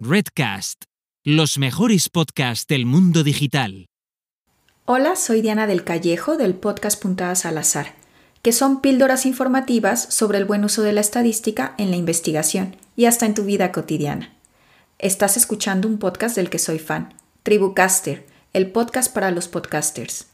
Redcast, los mejores podcasts del mundo digital. Hola, soy Diana del Callejo del podcast Puntadas al Azar, que son píldoras informativas sobre el buen uso de la estadística en la investigación y hasta en tu vida cotidiana. Estás escuchando un podcast del que soy fan, Tribucaster, el podcast para los podcasters.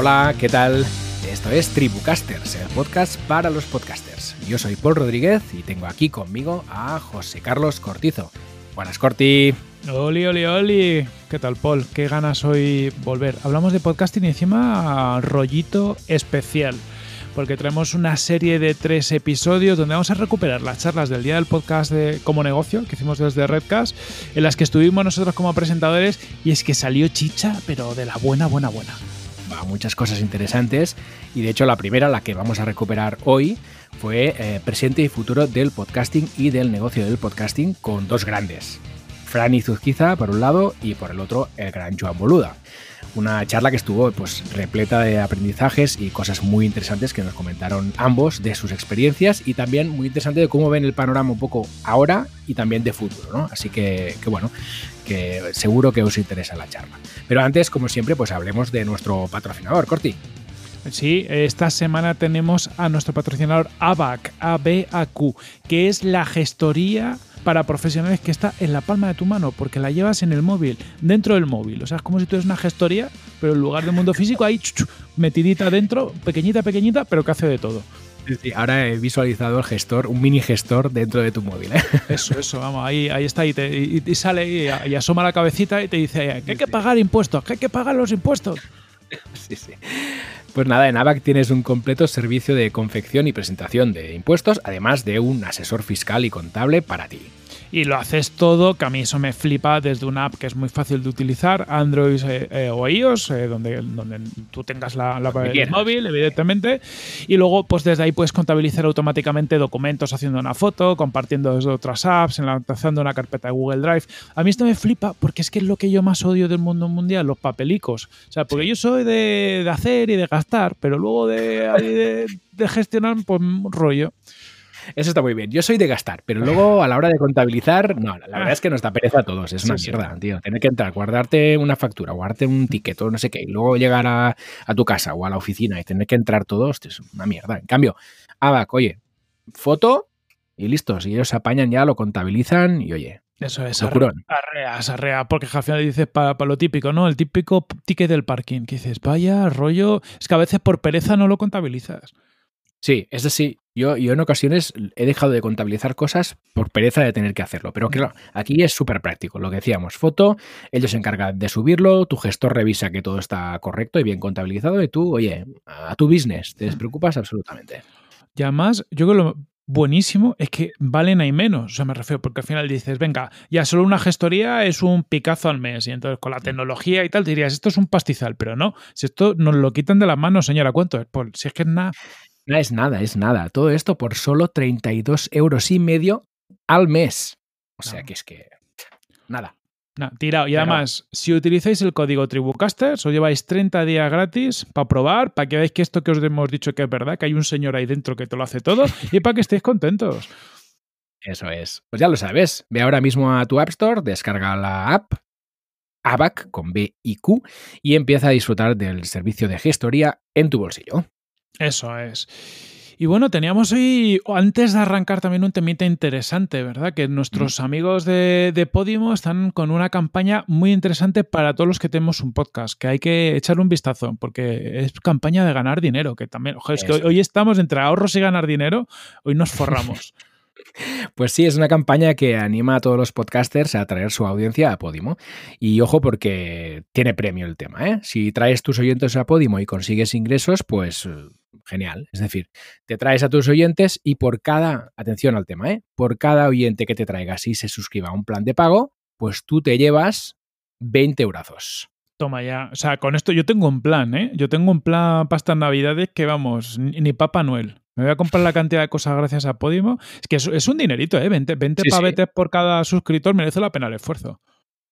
Hola, ¿qué tal? Esto es Tribucasters, el podcast para los podcasters. Yo soy Paul Rodríguez y tengo aquí conmigo a José Carlos Cortizo. Buenas, Corti. Oli, oli, oli. ¿Qué tal, Paul? Qué ganas hoy volver. Hablamos de podcasting y encima rollito especial. Porque traemos una serie de tres episodios donde vamos a recuperar las charlas del día del podcast de como negocio que hicimos desde Redcast, en las que estuvimos nosotros como presentadores y es que salió chicha, pero de la buena, buena, buena muchas cosas interesantes y de hecho la primera, la que vamos a recuperar hoy, fue eh, presente y futuro del podcasting y del negocio del podcasting con dos grandes. Franny Zuzquiza por un lado y por el otro el gran Joan Boluda una charla que estuvo pues repleta de aprendizajes y cosas muy interesantes que nos comentaron ambos de sus experiencias y también muy interesante de cómo ven el panorama un poco ahora y también de futuro, ¿no? Así que, que bueno, que seguro que os interesa la charla. Pero antes, como siempre, pues hablemos de nuestro patrocinador, Corti. Sí, esta semana tenemos a nuestro patrocinador ABAC, ABAQ, que es la gestoría para profesionales que está en la palma de tu mano, porque la llevas en el móvil, dentro del móvil. O sea, es como si tú eres una gestoría, pero en lugar del mundo físico, ahí metidita dentro, pequeñita, pequeñita, pero que hace de todo. Sí, ahora he visualizado el gestor, un mini gestor dentro de tu móvil. ¿eh? Eso, eso, vamos, ahí, ahí está, y, te, sale y, asoma la cabecita y te dice que hay que pagar impuestos, que hay que pagar los impuestos. Sí, sí. Pues nada, en ABAC tienes un completo servicio de confección y presentación de impuestos, además de un asesor fiscal y contable para ti y lo haces todo, que a mí eso me flipa desde una app que es muy fácil de utilizar, Android eh, eh, o iOS, eh, donde, donde tú tengas la, la móvil, evidentemente, y luego pues desde ahí puedes contabilizar automáticamente documentos haciendo una foto, compartiendo desde otras apps, enlazando una carpeta de Google Drive. A mí esto me flipa porque es que es lo que yo más odio del mundo mundial, los papelicos. O sea, porque yo soy de, hacer y de gastar, pero luego de, de, de gestionar, pues rollo. Eso está muy bien. Yo soy de gastar, pero luego a la hora de contabilizar, no, la verdad es que nos da pereza a todos. Es una mierda, tío. Tener que entrar, guardarte una factura, guardarte un ticket o no sé qué, y luego llegar a, tu casa o a la oficina y tener que entrar todos, es una mierda. En cambio, ABAC, oye, foto y listo. Si ellos se apañan ya, lo contabilizan y oye, eso es, arrea, arrea, porque al final dices para, lo típico, ¿no? El típico ticket del parking, que dices, vaya, rollo, es que a veces por pereza no lo contabilizas. Sí, es decir, yo, yo en ocasiones he dejado de contabilizar cosas por pereza de tener que hacerlo. Pero claro, aquí es súper práctico. Lo que decíamos, foto, ellos se encargan de subirlo, tu gestor revisa que todo está correcto y bien contabilizado y tú, oye, a tu business, te despreocupas absolutamente. Y además, yo creo que lo buenísimo es que valen ahí menos. O sea, me refiero, porque al final dices, venga, ya solo una gestoría es un picazo al mes. Y entonces con la tecnología y tal dirías, esto es un pastizal, pero no. Si esto nos lo quitan de las manos, señora, ¿cuánto es? Pues si es que es nada. No es nada, es nada. Todo esto por solo 32 euros y medio al mes. O sea que es que. Nada. tirado. Y además, si utilizáis el código Tribucasters, os lleváis 30 días gratis para probar, para que veáis que esto que os hemos dicho que es verdad, que hay un señor ahí dentro que te lo hace todo y para que estéis contentos. Eso es. Pues ya lo sabes. Ve ahora mismo a tu App Store, descarga la app ABAC con B y Q y empieza a disfrutar del servicio de gestoría en tu bolsillo. Eso es. Y bueno, teníamos hoy, antes de arrancar también un temita interesante, ¿verdad? Que nuestros amigos de, de, Podimo están con una campaña muy interesante para todos los que tenemos un podcast, que hay que echarle un vistazo, porque es campaña de ganar dinero, que también, ojo, es que hoy estamos entre ahorros y ganar dinero, hoy nos forramos. Pues sí, es una campaña que anima a todos los podcasters a traer su audiencia a Podimo. Y ojo porque tiene premio el tema. ¿eh? Si traes tus oyentes a Podimo y consigues ingresos, pues genial. Es decir, te traes a tus oyentes y por cada, atención al tema, ¿eh? por cada oyente que te traigas y se suscriba a un plan de pago, pues tú te llevas 20 eurazos. Toma ya. O sea, con esto yo tengo un plan, ¿eh? Yo tengo un plan para estas navidades que vamos, ni Papá Noel. Me voy a comprar la cantidad de cosas gracias a Podimo. Es que es, un dinerito, ¿eh? 20, 20 pavetes por cada suscriptor merece la pena el esfuerzo.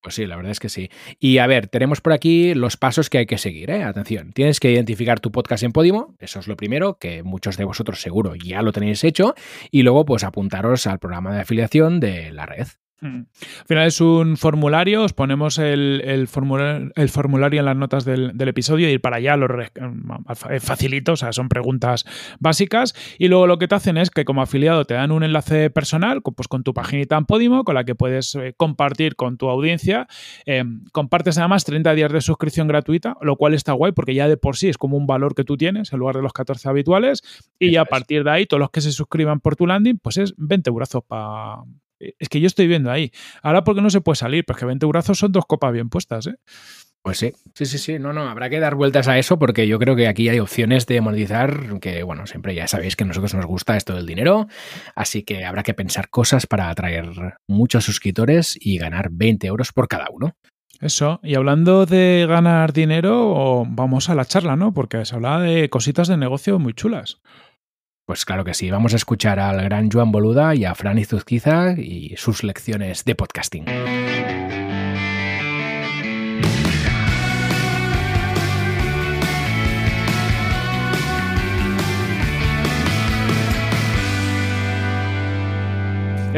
Pues sí, la verdad es que sí. Y a ver, tenemos por aquí los pasos que hay que seguir. ¿eh? Atención, tienes que identificar tu podcast en Podimo, eso es lo primero, que muchos de vosotros seguro ya lo tenéis hecho, y luego pues apuntaros al programa de afiliación de la red. Hmm. Al final es un formulario, os ponemos el, formulario, en las notas del, episodio y ir para allá lo facilito, o sea, son preguntas básicas. Y luego lo que te hacen es que como afiliado te dan un enlace personal pues con tu paginita en Podimo con la que puedes eh, compartir con tu audiencia. Eh, compartes además 30 días de suscripción gratuita, lo cual está guay porque ya de por sí es como un valor que tú tienes en lugar de los 14 habituales. Y ya a partir de ahí, todos los que se suscriban por tu landing, pues es 20 brazos para es que yo estoy viendo ahí. Ahora porque no se puede salir, porque 20 brazos son dos copas bien puestas, ¿eh? Pues sí, sí, sí, sí. No, no, habrá que dar vueltas a eso porque yo creo que aquí hay opciones de monetizar que, bueno, siempre ya sabéis que a nosotros nos gusta esto del dinero, así que habrá que pensar cosas para atraer muchos suscriptores y ganar 20 euros por cada uno. Eso, y hablando de ganar dinero, vamos a la charla, ¿no? Porque se habla de cositas de negocio muy chulas. Pues claro que sí, vamos a escuchar al gran Joan Boluda y a Fran Izuzquiza y sus lecciones de podcasting.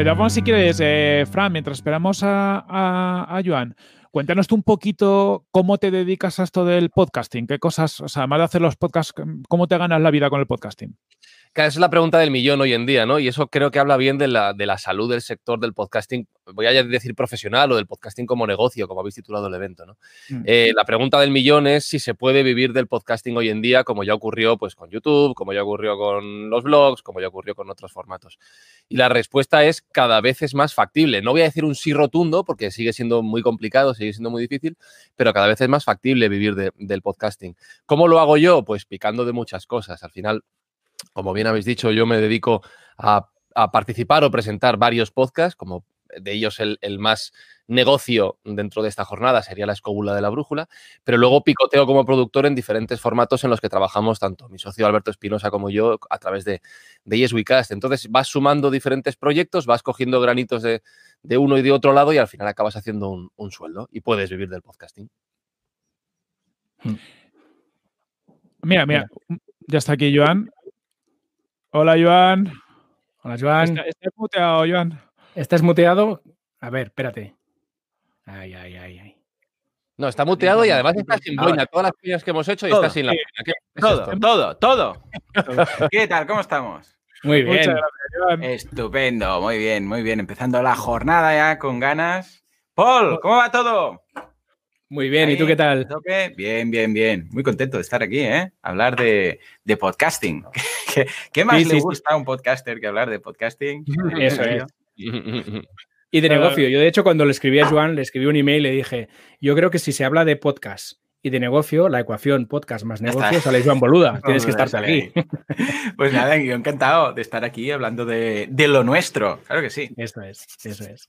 vamos si quieres, eh, Fran, mientras esperamos a, a, Joan, cuéntanos tú un poquito cómo te dedicas a esto del podcasting, qué cosas, o sea, además de hacer los podcasts, cómo te ganas la vida con el podcasting es la pregunta del millón hoy en día, ¿no? Y eso creo que habla bien de la, de la salud del sector del podcasting, voy a decir profesional o del podcasting como negocio, como habéis titulado el evento, ¿no? Mm. Eh, la pregunta del millón es si se puede vivir del podcasting hoy en día, como ya ocurrió pues, con YouTube, como ya ocurrió con los blogs, como ya ocurrió con otros formatos. Y la respuesta es cada vez es más factible. No voy a decir un sí rotundo, porque sigue siendo muy complicado, sigue siendo muy difícil, pero cada vez es más factible vivir del podcasting. ¿Cómo lo hago yo? Pues picando de muchas cosas. Al final, como bien habéis dicho, yo me dedico a, participar o presentar varios podcasts, como de ellos el, más negocio dentro de esta jornada sería la escóbula de la brújula, pero luego picoteo como productor en diferentes formatos en los que trabajamos tanto mi socio Alberto Espinosa como yo a través de, de Yes Entonces vas sumando diferentes proyectos, vas cogiendo granitos de, uno y de otro lado y al final acabas haciendo un, un sueldo y puedes vivir del podcasting. Hmm. Mira, mira, ya está aquí Joan. Hola, Joan. Hola, Joan. ¿Estás muteado, Joan? ¿Estás muteado? A ver, espérate. Ay, ay, ay, ay. No, está muteado y además está sin boina. Todas las piñas que hemos hecho y está sin la Todo, todo, todo. ¿Qué tal? ¿Cómo estamos? Muy bien. Muchas gracias, Estupendo, muy bien, muy bien. Empezando la jornada ya con ganas. Paul, ¿cómo va todo? Muy bien, ¿y tú qué tal? Bien, bien, bien. Muy contento de estar aquí, ¿eh? Hablar de, podcasting. ¿Qué, más le gusta a un podcaster que hablar de podcasting? Eso es. Y de negocio. Yo, de hecho, cuando le escribí a Joan, le escribí un email y le dije, yo creo que si se habla de podcast y de negocio, la ecuación podcast más negocio sale Joan Boluda. Tienes que estar aquí. Pues nada, yo encantado de estar aquí hablando de, de lo nuestro. Claro que sí. Eso es, eso es.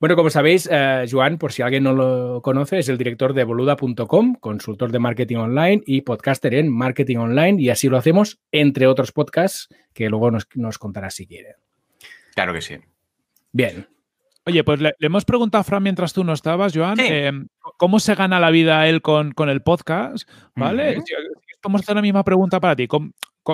Bueno, como sabéis, eh, Joan, por si alguien no lo conoce, es el director de boluda.com, consultor de marketing online y podcaster en marketing online, y así lo hacemos, entre otros podcasts que luego nos, nos contará si quiere. Claro que sí. Bien. Oye, pues le, hemos preguntado a Fran mientras tú no estabas, Joan, eh, cómo se gana la vida él con, con el podcast, ¿vale? Vamos a hacer la misma pregunta para ti.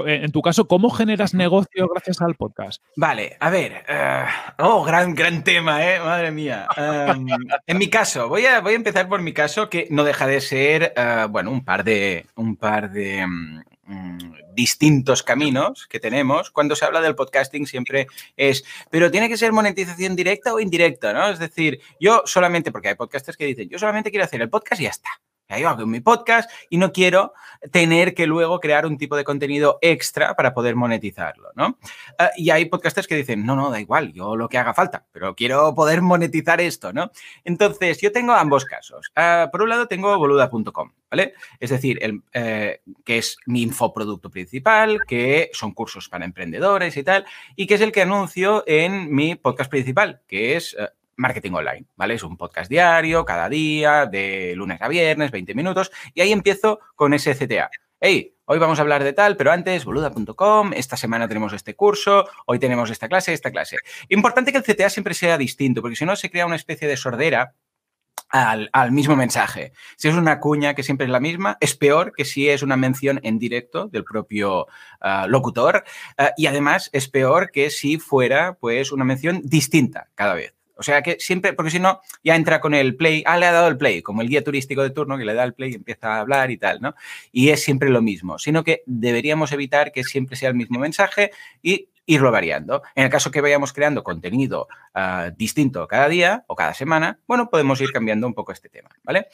En tu caso, ¿cómo generas negocio gracias al podcast? Vale, a ver. Eh, oh, gran, gran tema, ¿eh? Madre mía. Em, en mi caso, voy a, voy a empezar por mi caso, que no deja de ser, eh, bueno, un par de, un par de mm, mm, distintos caminos que tenemos. Cuando se habla del podcasting siempre es, pero tiene que ser monetización directa o indirecta, ¿no? Es decir, yo solamente, porque hay podcasters que dicen, yo solamente quiero hacer el podcast y ya está yo hago mi podcast y no quiero tener que luego crear un tipo de contenido extra para poder monetizarlo, ¿no? Ah, y hay podcasters que dicen, no, no, da igual, yo lo que haga falta, pero quiero poder monetizar esto, ¿no? Entonces, yo tengo ambos casos. Ah, por un lado, tengo boluda.com, ¿vale? Es decir, el, eh, que es mi infoproducto principal, que son cursos para emprendedores y tal, y que es el que anuncio en mi podcast principal, que es eh, marketing online, ¿vale? Es un podcast diario, cada día, de lunes a viernes, 20 minutos, y ahí empiezo con ese CTA. hey, hoy vamos a hablar de tal, pero antes, boluda.com, esta semana tenemos este curso, hoy tenemos esta clase, esta clase. Importante que el CTA siempre sea distinto, porque si no se crea una especie de sordera al, mismo mensaje. Si es una cuña que siempre es la misma, es peor que si es una mención en directo del propio ah, locutor ah, y además es peor que si fuera pues una mención distinta cada vez. O sea que siempre, porque si no, ya entra con el play, ah, le ha dado el play, como el guía turístico de turno que le da el play y empieza a hablar y tal, ¿no? Y es siempre lo mismo, sino que deberíamos evitar que siempre sea el mismo mensaje y irlo variando. En el caso que vayamos creando contenido ah, distinto cada día o cada semana, bueno, podemos ir cambiando un poco este tema, ¿vale?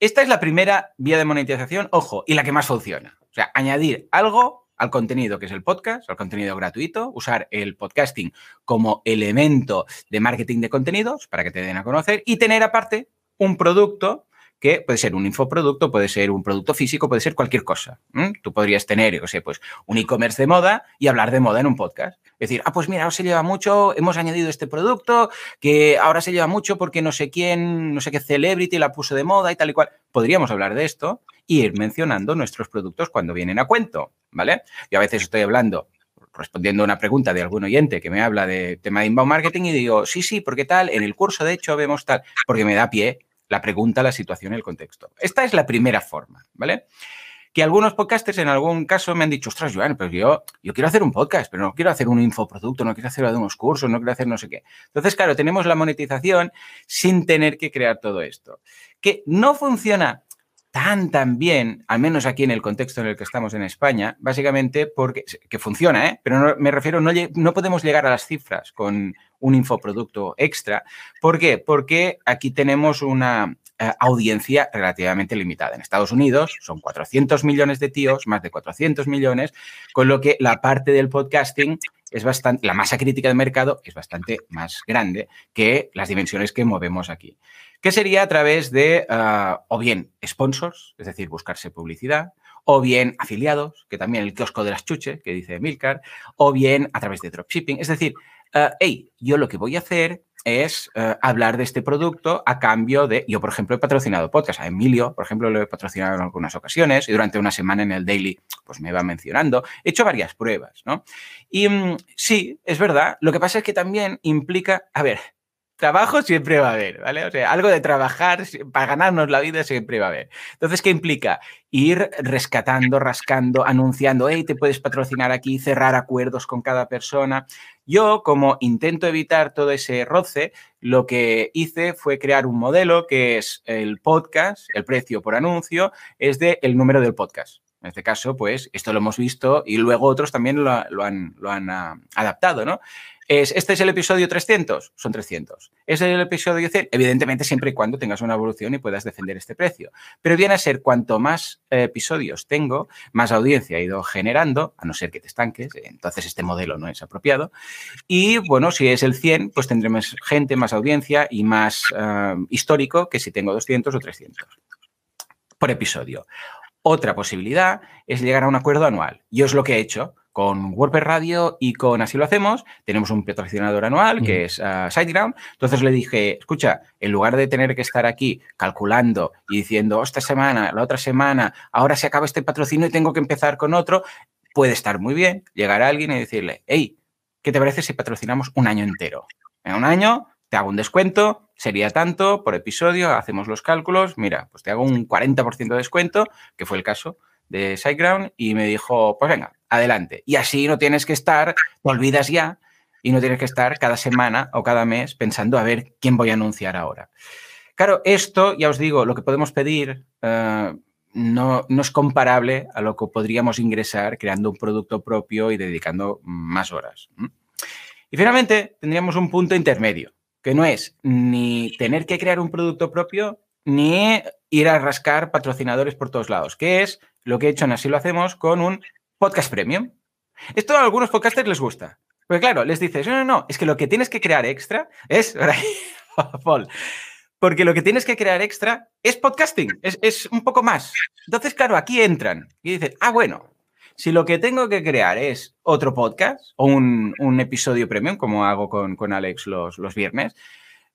Esta es la primera vía de monetización, ojo, y la que más funciona. O sea, añadir algo al contenido que es el podcast, al contenido gratuito, usar el podcasting como elemento de marketing de contenidos para que te den a conocer y tener aparte un producto que puede ser un infoproducto, puede ser un producto físico, puede ser cualquier cosa. Tú podrías tener, o sea, pues un e-commerce de moda y hablar de moda en un podcast. Es decir, ah, pues mira, ahora se lleva mucho, hemos añadido este producto que ahora se lleva mucho porque no sé quién, no sé qué celebrity la puso de moda y tal y cual. Podríamos hablar de esto y ir mencionando nuestros productos cuando vienen a cuento, ¿vale? Yo a veces estoy hablando respondiendo a una pregunta de algún oyente que me habla de tema de inbound marketing y digo, sí, sí, porque tal, en el curso de hecho vemos tal, porque me da pie la pregunta, la situación, el contexto. Esta es la primera forma, ¿vale? Que algunos podcasters en algún caso me han dicho, ostras, Joan, pero yo, yo quiero hacer un podcast, pero no quiero hacer un infoproducto, no quiero hacer unos cursos, no quiero hacer no sé qué. Entonces, claro, tenemos la monetización sin tener que crear todo esto. Que no funciona tan, tan bien, al menos aquí en el contexto en el que estamos en España, básicamente porque, que funciona, ¿eh? pero me refiero, no, no podemos llegar a las cifras con un infoproducto extra. ¿Por qué? Porque aquí tenemos una eh, audiencia relativamente limitada. En Estados Unidos son 400 millones de tíos, más de 400 millones, con lo que la parte del podcasting es bastante, la masa crítica de mercado es bastante más grande que las dimensiones que movemos aquí que sería a través de ah, o bien sponsors, es decir, buscarse publicidad, o bien afiliados, que también el kiosco de las chuches, que dice Milcar, o bien a través de dropshipping. Es decir, uh, hey, yo lo que voy a hacer es ah, hablar de este producto a cambio de, yo por ejemplo he patrocinado podcast, a Emilio, por ejemplo, lo he patrocinado en algunas ocasiones y durante una semana en el daily pues me va mencionando, he hecho varias pruebas, ¿no? Y mm, sí, es verdad, lo que pasa es que también implica, a ver, trabajo siempre va a haber, ¿vale? O sea, algo de trabajar para ganarnos la vida siempre va a haber. Entonces, ¿qué implica? Ir rescatando, rascando, anunciando, hey, te puedes patrocinar aquí, cerrar acuerdos con cada persona. Yo, como intento evitar todo ese roce, lo que hice fue crear un modelo que es el podcast, el precio por anuncio, es de número del podcast. En este caso, pues esto lo hemos visto y luego otros también lo, han, lo han ah, adaptado, ¿no? ¿Este es el episodio 300? Son 300. ¿Es el episodio 100? Evidentemente, siempre y cuando tengas una evolución y puedas defender este precio. Pero viene a ser cuanto más eh, episodios tengo, más audiencia he ido generando, a no ser que te estanques, entonces este modelo no es apropiado. Y bueno, si es el 100, pues tendré más gente, más audiencia y más eh, histórico que si tengo 200 o 300 por episodio. Otra posibilidad es llegar a un acuerdo anual. Yo es lo que he hecho con WordPress Radio y con Así lo hacemos, tenemos un patrocinador anual que es uh, SiteGround. Entonces le dije, escucha, en lugar de tener que estar aquí calculando y diciendo, esta semana, la otra semana, ahora se acaba este patrocinio y tengo que empezar con otro, puede estar muy bien llegar a alguien y decirle, hey, ¿qué te parece si patrocinamos un año entero? En un año te hago un descuento, sería tanto por episodio, hacemos los cálculos, mira, pues te hago un 40% de descuento, que fue el caso de SiteGround, y me dijo, pues venga, adelante. Y así no tienes que estar, te olvidas ya y no tienes que estar cada semana o cada mes pensando a ver quién voy a anunciar ahora. Claro, esto, ya os digo, lo que podemos pedir eh, no, no, es comparable a lo que podríamos ingresar creando un producto propio y dedicando más horas. Y finalmente, tendríamos un punto intermedio, que no es ni tener que crear un producto propio, ni ir a rascar patrocinadores por todos lados, que es lo que he hecho en Así lo hacemos con un podcast premium. Esto a algunos podcasters les gusta. Porque claro, les dices, no, no, no, es que lo que tienes que crear extra es... Porque lo que tienes que crear extra es podcasting, es, un poco más. Entonces, claro, aquí entran y dicen, ah, bueno, si lo que tengo que crear es otro podcast o un, episodio premium, como hago con, con Alex los, los, viernes,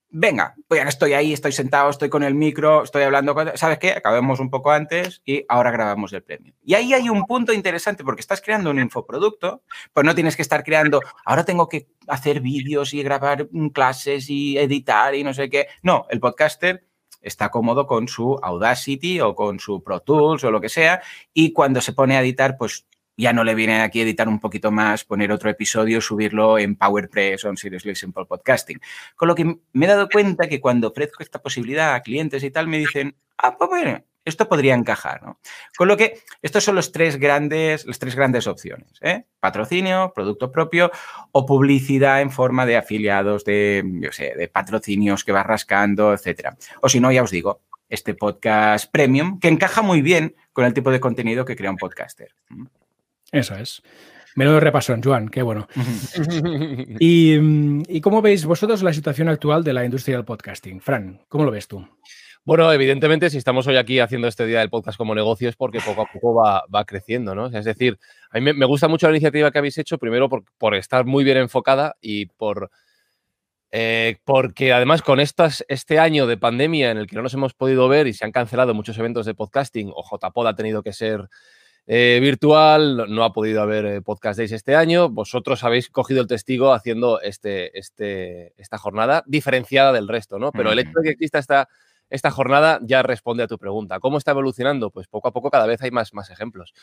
venga, pues ya estoy ahí, estoy sentado, estoy con el micro, estoy hablando con... ¿Sabes qué? Acabemos un poco antes y ahora grabamos el premio. Y ahí hay un punto interesante porque estás creando un infoproducto, pues no tienes que estar creando, ahora tengo que hacer vídeos y grabar clases y editar y no sé qué. No, el podcaster está cómodo con su Audacity o con su Pro Tools o lo que sea y cuando se pone a editar, pues ya no le viene aquí editar un poquito más, poner otro episodio, subirlo en PowerPress o en Seriously Simple Podcasting. Con lo que me he dado cuenta que cuando ofrezco esta posibilidad a clientes y tal, me dicen, ah, pues bueno, esto podría encajar, ¿no? Con lo que estos son los tres grandes, las tres grandes opciones, ¿eh? Patrocinio, producto propio o publicidad en forma de afiliados, de, yo sé, de patrocinios que vas rascando, etcétera. O si no, ya os digo, este podcast premium que encaja muy bien con el tipo de contenido que crea un podcaster. Eso es. Menudo repasón, Joan, qué bueno. y, ¿Y cómo veis vosotros la situación actual de la industria del podcasting? Fran, ¿cómo lo ves tú? Bueno, evidentemente, si estamos hoy aquí haciendo este día del podcast como negocio es porque poco a poco va, creciendo, ¿no? Es decir, a mí me, gusta mucho la iniciativa que habéis hecho, primero por, estar muy bien enfocada y por eh, porque además con estas, este año de pandemia en el que no nos hemos podido ver y se han cancelado muchos eventos de podcasting, o JPod ha tenido que ser eh, virtual, no ha podido haber eh, Podcast Days este año. Vosotros habéis cogido el testigo haciendo este, este, esta jornada diferenciada del resto, ¿no? Pero el hecho de que exista esta, esta jornada ya responde a tu pregunta. ¿Cómo está evolucionando? Pues poco a poco cada vez hay más, más ejemplos.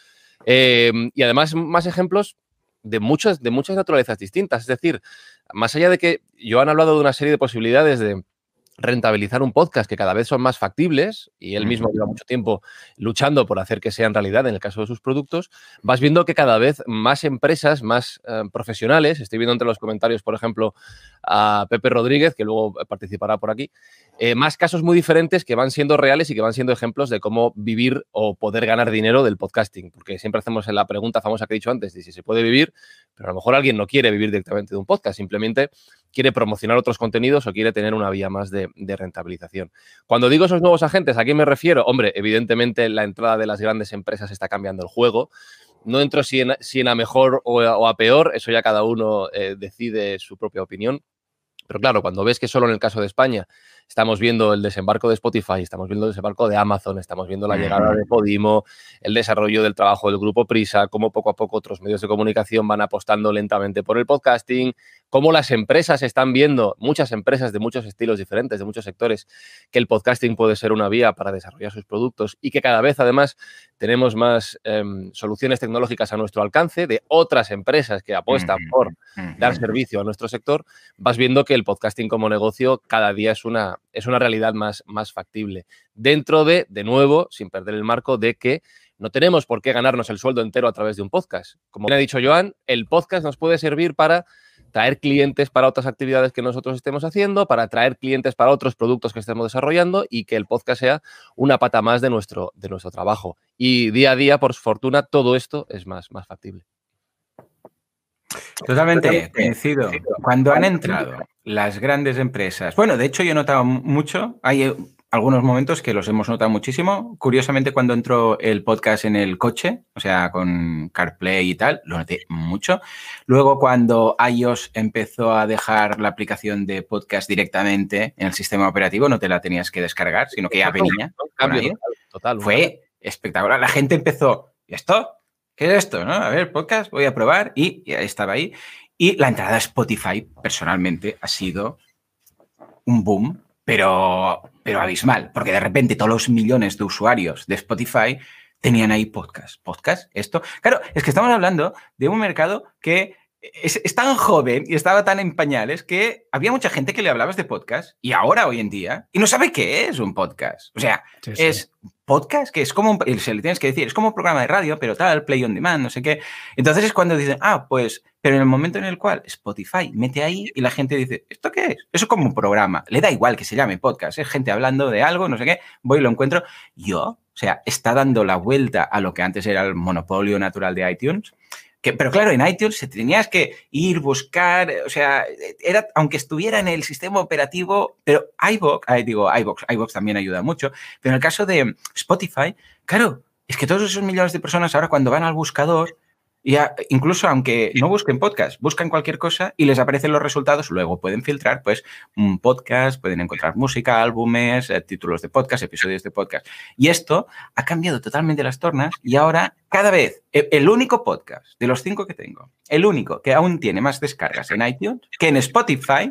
Em, y además más ejemplos de muchas, de muchas naturalezas distintas. Es decir, más allá de que yo han hablado de una serie de posibilidades de rentabilizar un podcast que cada vez son más factibles y él mismo lleva mucho tiempo luchando por hacer que sean realidad en el caso de sus productos, vas viendo que cada vez más empresas, más eh, profesionales, estoy viendo entre los comentarios, por ejemplo, a Pepe Rodríguez, que luego participará por aquí, eh, más casos muy diferentes que van siendo reales y que van siendo ejemplos de cómo vivir o poder ganar dinero del podcasting. Porque siempre hacemos la pregunta famosa que he dicho antes de si se puede vivir, pero a lo mejor alguien no quiere vivir directamente de un podcast, simplemente quiere promocionar otros contenidos o quiere tener una vía más de, rentabilización. Cuando digo esos nuevos agentes, ¿a quién me refiero? Hombre, evidentemente la entrada de las grandes empresas está cambiando el juego. No entro si en, a mejor o a, peor, eso ya cada uno eh, decide su propia opinión. Pero claro, cuando ves que solo en el caso de España estamos viendo el desembarco de Spotify, estamos viendo el desembarco de Amazon, estamos viendo la llegada de Podimo, el desarrollo del trabajo del grupo Prisa, cómo poco a poco otros medios de comunicación van apostando lentamente por el podcasting, cómo las empresas están viendo, muchas empresas de muchos estilos diferentes, de muchos sectores, que el podcasting puede ser una vía para desarrollar sus productos y que cada vez además tenemos más em, soluciones tecnológicas a nuestro alcance de otras empresas que apuestan por dar servicio a nuestro sector, vas viendo que el podcasting como negocio cada día es una, es una realidad más, más factible. Dentro de, de nuevo, sin perder el marco, de que no tenemos por qué ganarnos el sueldo entero a través de un podcast. Como bien ha dicho Joan, el podcast nos puede servir para traer clientes para otras actividades que nosotros estemos haciendo, para traer clientes para otros productos que estemos desarrollando y que el podcast sea una pata más de nuestro, de nuestro trabajo. Y día a día, por fortuna, todo esto es más, más factible. Totalmente coincido. Cuando han entrado las grandes empresas, bueno, de hecho yo he notado mucho, hay algunos momentos que los hemos notado muchísimo. Curiosamente, cuando entró el podcast en el coche, o sea, con CarPlay y tal, lo noté mucho. Luego, cuando iOS empezó a dejar la aplicación de podcast directamente en el sistema operativo, no te la tenías que descargar, sino que ya venía. Total, Fue espectacular. La gente empezó, ¿y esto? ¿Qué es esto? ¿No? A ver, podcast, voy a probar y ya estaba ahí. Y la entrada a Spotify, personalmente, ha sido un boom pero, pero abismal, porque de repente todos los millones de usuarios de Spotify tenían ahí podcast. Podcast, esto. Claro, es que estamos hablando de un mercado que es, tan joven y estaba tan en pañales que había mucha gente que le hablabas de podcast y ahora, hoy en día, y no sabe qué es un podcast. O sea, es podcast que es como, se le tienes que decir, es como un programa de radio, pero tal, play on demand, no sé qué. Entonces es cuando dicen, ah, pues, pero en el momento en el cual Spotify mete ahí y la gente dice, ¿esto qué es? Eso es como un programa. Le da igual que se llame podcast, es gente hablando de algo, no sé qué, voy y lo encuentro. Yo, o sea, está dando la vuelta a lo que antes era el monopolio natural de iTunes pero claro, en iTunes se tenías que ir, buscar, o sea, era, aunque estuviera en el sistema operativo, pero iVoox, digo, iVoox, iVoox también ayuda mucho, pero en el caso de Spotify, claro, es que todos esos millones de personas ahora cuando van al buscador, Y incluso aunque no busquen podcast, buscan cualquier cosa y les aparecen los resultados, luego pueden filtrar pues un podcast, pueden encontrar música, álbumes, eh, títulos de podcast, episodios de podcast. Y esto ha cambiado totalmente las tornas y ahora cada vez e, el único podcast de los cinco que tengo, el único que aún tiene más descargas en iTunes que en Spotify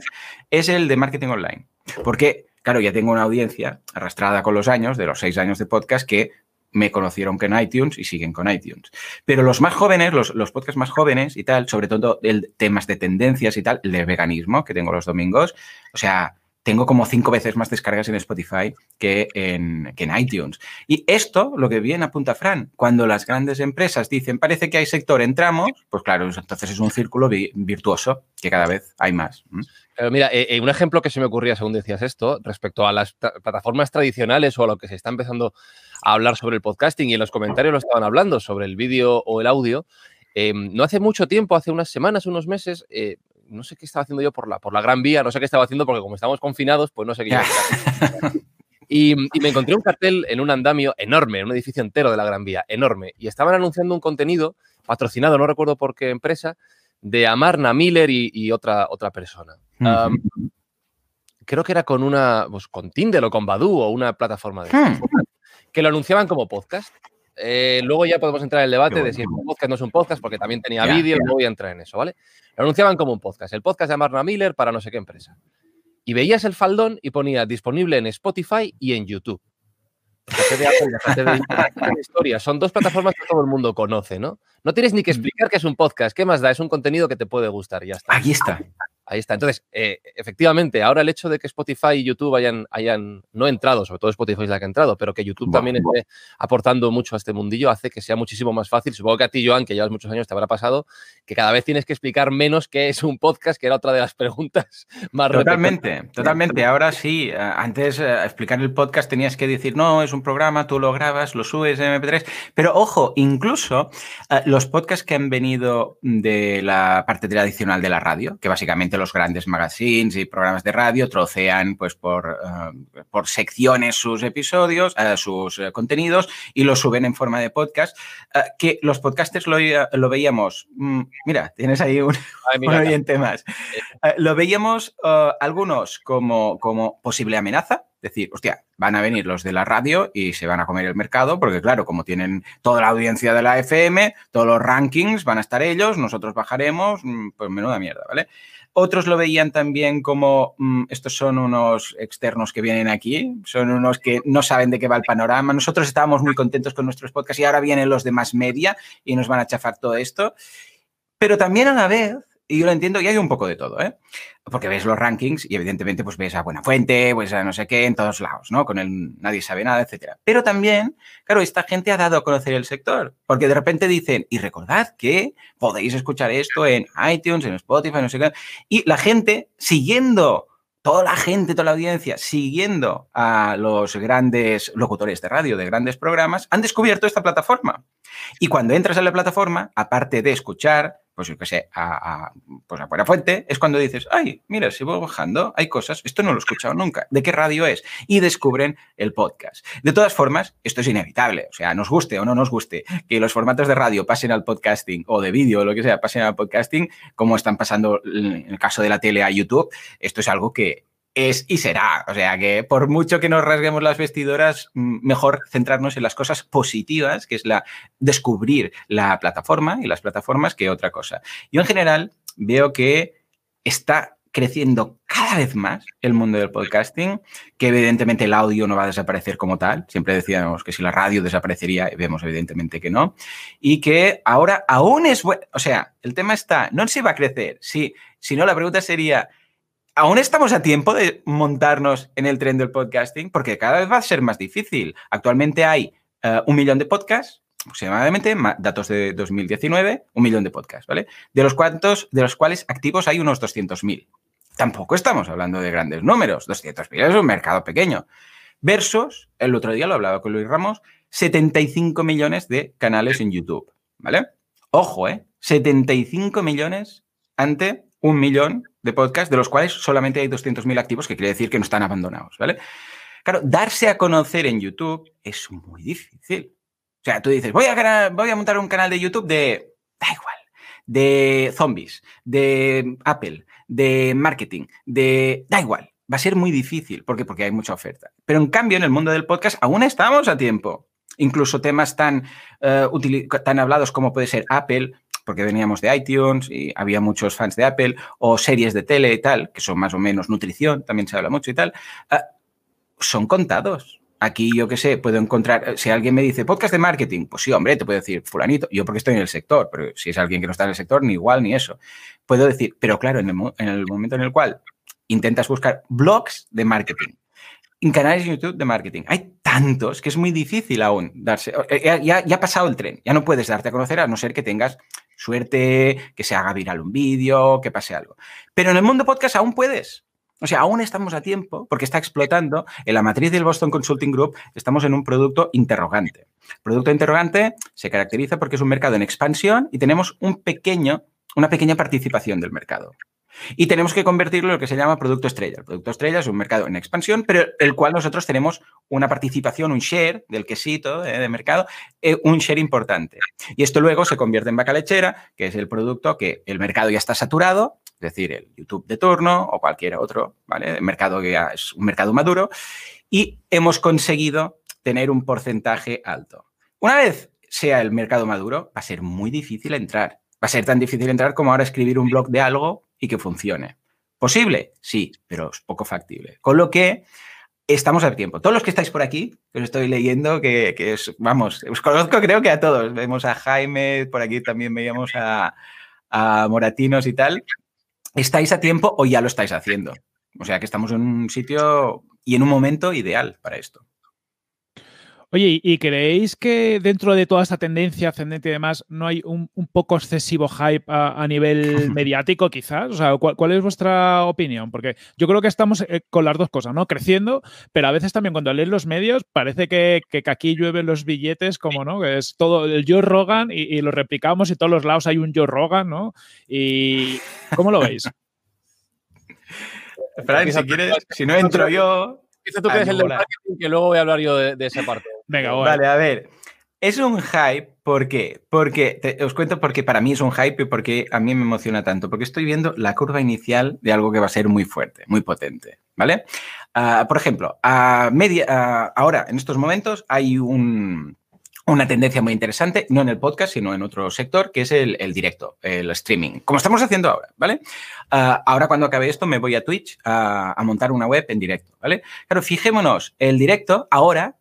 es el de marketing online. Porque, claro, ya tengo una audiencia arrastrada con los años, de los seis años de podcast, que me conocieron que en iTunes y siguen con iTunes. Pero los más jóvenes, los, los podcasts más jóvenes y tal, sobre todo el temas de tendencias y tal, el de veganismo que tengo los domingos, o sea, tengo como cinco veces más descargas en Spotify que en, que en iTunes. Y esto, lo que bien apunta Fran, cuando las grandes empresas dicen, parece que hay sector, entramos, pues claro, entonces es un círculo virtuoso, que cada vez hay más. Pero mira, eh, eh, un ejemplo que se me ocurría según decías esto, respecto a las plataformas tradicionales o a lo que se está empezando a hablar sobre el podcasting y en los comentarios lo estaban hablando sobre el vídeo o el audio. Em, no hace mucho tiempo, hace unas semanas, unos meses, eh, no sé qué estaba haciendo yo por la, por la Gran Vía, no sé qué estaba haciendo porque como estamos confinados, pues no sé qué. y, y, me encontré un cartel en un andamio enorme, en un edificio entero de la Gran Vía, enorme, y estaban anunciando un contenido patrocinado, no recuerdo por qué empresa, de Amarna Miller y, otra, otra persona. creo que era con una, pues con Tinder o con Badu o una plataforma de... Hmm que lo anunciaban como podcast. Eh, luego ya podemos entrar en el debate de si un podcast no es un podcast, porque también tenía vídeo, no voy a entrar en eso, ¿vale? Lo anunciaban como un podcast, el podcast de Marna Miller para no sé qué empresa. Y veías el faldón y ponía disponible en Spotify y en YouTube. historia. Son dos plataformas que todo el mundo conoce, ¿no? No tienes ni que explicar que es un podcast. ¿Qué más da? Es un contenido que te puede gustar. Ya está. Ahí está. Ahí está. Entonces, eh, efectivamente, ahora el hecho de que Spotify y YouTube hayan, hayan no entrado, sobre todo Spotify es la que ha entrado, pero que YouTube también esté aportando mucho a este mundillo, hace que sea muchísimo más fácil. Supongo que a ti, Joan, que llevas muchos años, te habrá pasado que cada vez tienes que explicar menos qué es un podcast, que era otra de las preguntas más Totalmente, totalmente. Ahora sí, eh, antes eh, explicar el podcast tenías que decir, no, es un programa, tú lo grabas, lo subes en MP3. Pero ojo, incluso los podcasts que han venido de la parte tradicional de la radio, que básicamente los grandes magazines y programas de radio trocean pues por, eh, por secciones sus episodios, uh, sus uh, contenidos y los suben en forma de podcast, que los podcasters lo, lo veíamos, mm, mira, tienes ahí un, Ay, mira, un oyente más, lo veíamos algunos como, como posible amenaza, decir, hostia, van a venir los de la radio y se van a comer el mercado, porque claro, como tienen toda la audiencia de la FM, todos los rankings van a estar ellos, nosotros bajaremos, mm, pues menuda mierda, ¿vale? Otros lo veían también como, mm, estos son unos externos que vienen aquí, son unos que no saben de qué va el panorama. Nosotros estábamos muy contentos con nuestros podcasts y ahora vienen los de más media y nos van a chafar todo esto. Pero también a la vez y yo lo entiendo y hay un poco de todo, ¿eh? Porque ves los rankings y evidentemente pues ves a Buena Fuente, pues a no sé qué, en todos lados, ¿no? Con el nadie sabe nada, etcétera. Pero también, claro, esta gente ha dado a conocer el sector, porque de repente dicen, y recordad que podéis escuchar esto en iTunes, en Spotify, no sé qué, y la gente siguiendo toda la gente, toda la audiencia, siguiendo a los grandes locutores de radio, de grandes programas, han descubierto esta plataforma. Y cuando entras en la plataforma, aparte de escuchar, pues yo qué sé, a, a, pues a Buena Fuente, es cuando dices, ay, mira, si voy bajando, hay cosas, esto no lo he escuchado nunca, ¿de qué radio es? Y descubren el podcast. De todas formas, esto es inevitable, o sea, nos guste o no nos guste que los formatos de radio pasen al podcasting o de vídeo o lo que sea, pasen al podcasting, como están pasando en el caso de la tele a YouTube, esto es algo que es y será. O sea que por mucho que nos rasguemos las vestidoras, mejor centrarnos en las cosas positivas, que es la descubrir la plataforma y las plataformas que otra cosa. Yo en general veo que está creciendo cada vez más el mundo del podcasting, que evidentemente el audio no va a desaparecer como tal. Siempre decíamos que si la radio desaparecería, vemos evidentemente que no. Y que ahora aún es bueno. O sea, el tema está, no si va a crecer, si, si no, la pregunta sería, aún estamos a tiempo de montarnos en el tren del podcasting porque cada vez va a ser más difícil. Actualmente hay uh, un millón de podcasts, aproximadamente, datos de 2019, un millón de podcasts, ¿vale? De los, cuantos, de los cuales activos hay unos 200.000. Tampoco estamos hablando de grandes números, 200.000 es un mercado pequeño. Versus, el otro día lo hablaba con Luis Ramos, 75 millones de canales en YouTube, ¿vale? Ojo, ¿eh? 75 millones ante un millón de podcasts, de los cuales solamente hay 200.000 activos, que quiere decir que no están abandonados, ¿vale? Claro, darse a conocer en YouTube es muy difícil. O sea, tú dices, voy a, voy a montar un canal de YouTube de da igual, de zombies, de Apple, de marketing, de... da igual, va a ser muy difícil. ¿Por qué? Porque hay mucha oferta. Pero en cambio, en el mundo del podcast aún estamos a tiempo. Incluso temas tan, eh, tan hablados como puede ser Apple, porque veníamos de iTunes y había muchos fans de Apple, o series de tele y tal, que son más o menos nutrición, también se habla mucho y tal, eh, son contados. Aquí, yo qué sé, puedo encontrar, eh, si alguien me dice podcast de marketing, pues sí, hombre, te puedo decir fulanito, yo porque estoy en el sector, pero si es alguien que no está en el sector, ni igual ni eso. Puedo decir, pero claro, en el momento en el cual intentas buscar blogs de marketing, en canales de YouTube de marketing. Hay tantos que es muy difícil aún darse. Eh, ya, ha pasado el tren, ya no puedes darte a conocer a no ser que tengas suerte, que se haga viral un vídeo, que pase algo. Pero en el mundo podcast aún puedes. O sea, aún estamos a tiempo porque está explotando. En la matriz del Boston Consulting Group estamos en un producto interrogante. producto interrogante se caracteriza porque es un mercado en expansión y tenemos un pequeño, una pequeña participación del mercado. Y tenemos que convertirlo en lo que se llama producto estrella. El producto estrella es un mercado en expansión, pero el cual nosotros tenemos una participación, un share del quesito eh, de mercado, eh, un share importante. Y esto luego se convierte en vaca lechera, que es el producto que el mercado ya está saturado, es decir, el YouTube de turno o cualquier otro, ¿vale? El mercado que ya es un mercado maduro, y hemos conseguido tener un porcentaje alto. Una vez sea el mercado maduro, va a ser muy difícil entrar. Va a ser tan difícil entrar como ahora escribir un blog de algo y que funcione. ¿Posible? Sí, pero es poco factible. Con lo que estamos a tiempo. Todos los que estáis por aquí, que os estoy leyendo, que, es, vamos, os conozco creo que a todos. Vemos a Jaime, por aquí también veíamos a, a Moratinos y tal. ¿Estáis a tiempo o ya lo estáis haciendo? O sea que estamos en un sitio y en un momento ideal para esto. Oye, ¿y creéis que dentro de toda esta tendencia ascendente y demás no hay un, poco excesivo hype a, nivel mediático quizás? O sea, ¿cuál, es vuestra opinión? Porque yo creo que estamos eh, con las dos cosas, ¿no? Creciendo, pero a veces también cuando lees los medios parece que, aquí llueven los billetes como, ¿no? Que es todo el Joe Rogan y, lo replicamos y todos los lados hay un Joe Rogan, ¿no? Y ¿cómo lo veis? si quieres, si no entro yo... Empieza tú que eres el del marketing, que luego voy a hablar yo de esa parte. Venga, Vale, a ver. Es un hype, ¿por qué? Porque, os cuento porque para mí es un hype y porque a mí me emociona tanto, porque estoy viendo la curva inicial de algo que va a ser muy fuerte, muy potente, ¿vale? Ah, por ejemplo, a media, ahora, en estos momentos, hay una tendencia muy interesante, no en el podcast, sino en otro sector, que es el, directo, el streaming, como estamos haciendo ahora, ¿vale? Ah, ahora cuando acabe esto me voy a Twitch a, a montar una web en directo, ¿vale? Claro, fijémonos, el directo ahora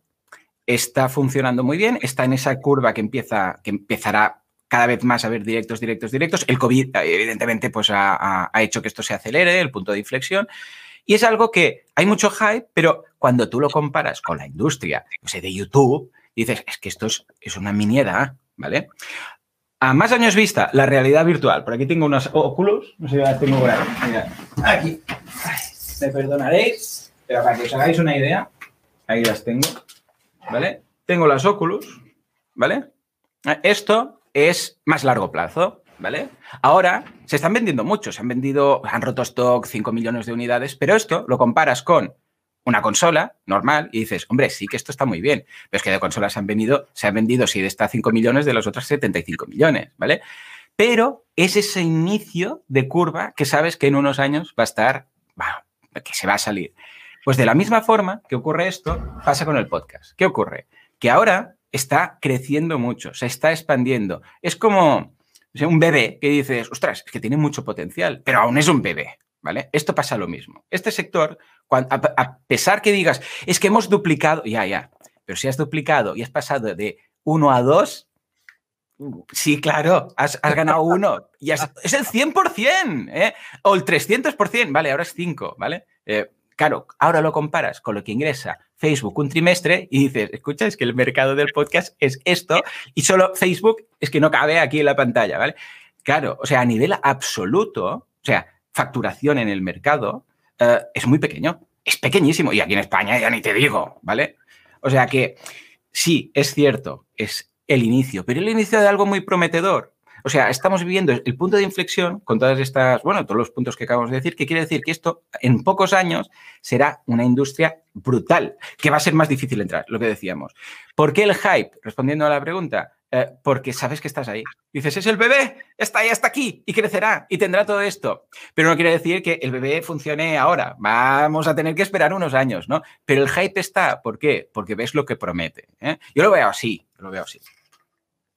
está funcionando muy bien, está en esa curva que empieza, que empezará cada vez más a ver directos, directos, directos. El COVID, evidentemente, pues ha, hecho que esto se acelere, el punto de inflexión. Y es algo que hay mucho hype, pero cuando tú lo comparas con la industria, no sé, de YouTube, dices, es que esto es, una minieda, ¿vale? A más años vista, la realidad virtual. Por aquí tengo unos óculos, no sé si las tengo por aquí. Me perdonaréis, pero para que os hagáis una idea, ahí las tengo. ¿Vale? Tengo las Oculus, ¿vale? Esto es más largo plazo, ¿vale? Ahora se están vendiendo mucho, se han vendido, han roto stock 5 millones de unidades, pero esto lo comparas con una consola normal y dices, hombre, sí que esto está muy bien, pero es que de consolas han vendido, se han vendido, si de estas 5 millones, de las otras 75 millones, ¿vale? Pero es ese inicio de curva que sabes que en unos años va a estar, que se va a salir. Pues de la misma forma que ocurre esto, pasa con el podcast. ¿Qué ocurre? Que ahora está creciendo mucho, se está expandiendo. Es como un bebé que dices, ostras, es que tiene mucho potencial, pero aún es un bebé, ¿vale? Esto pasa lo mismo. Este sector, a, pesar que digas, es que hemos duplicado, ya, ya, pero si has duplicado y has pasado de 1 a 2, Sí, claro, has, ganado uno. Y es el 100%, ¿eh? O el 300%, vale, ahora es 5, ¿vale? Eh, Claro, ahora lo comparas con lo que ingresa Facebook un trimestre y dices, escucha, es que el mercado del podcast es esto y solo Facebook es que no cabe aquí en la pantalla, ¿vale? Claro, o sea, a nivel absoluto, o sea, facturación en el mercado eh, es muy pequeño, es pequeñísimo y aquí en España ya ni te digo, ¿vale? O sea que sí, es cierto, es el inicio, pero el inicio de algo muy prometedor. O sea, estamos viviendo el punto de inflexión con todas estas, bueno, todos los puntos que acabamos de decir, que quiere decir que esto en pocos años será una industria brutal, que va a ser más difícil entrar, lo que decíamos. ¿Por qué el hype? Respondiendo a la pregunta, eh, porque sabes que estás ahí. Dices, es el bebé, está ahí hasta aquí y crecerá y tendrá todo esto. Pero no quiere decir que el bebé funcione ahora. Vamos a tener que esperar unos años, ¿no? Pero el hype está. ¿Por qué? Porque ves lo que promete. ¿eh? Yo lo veo así, lo veo así.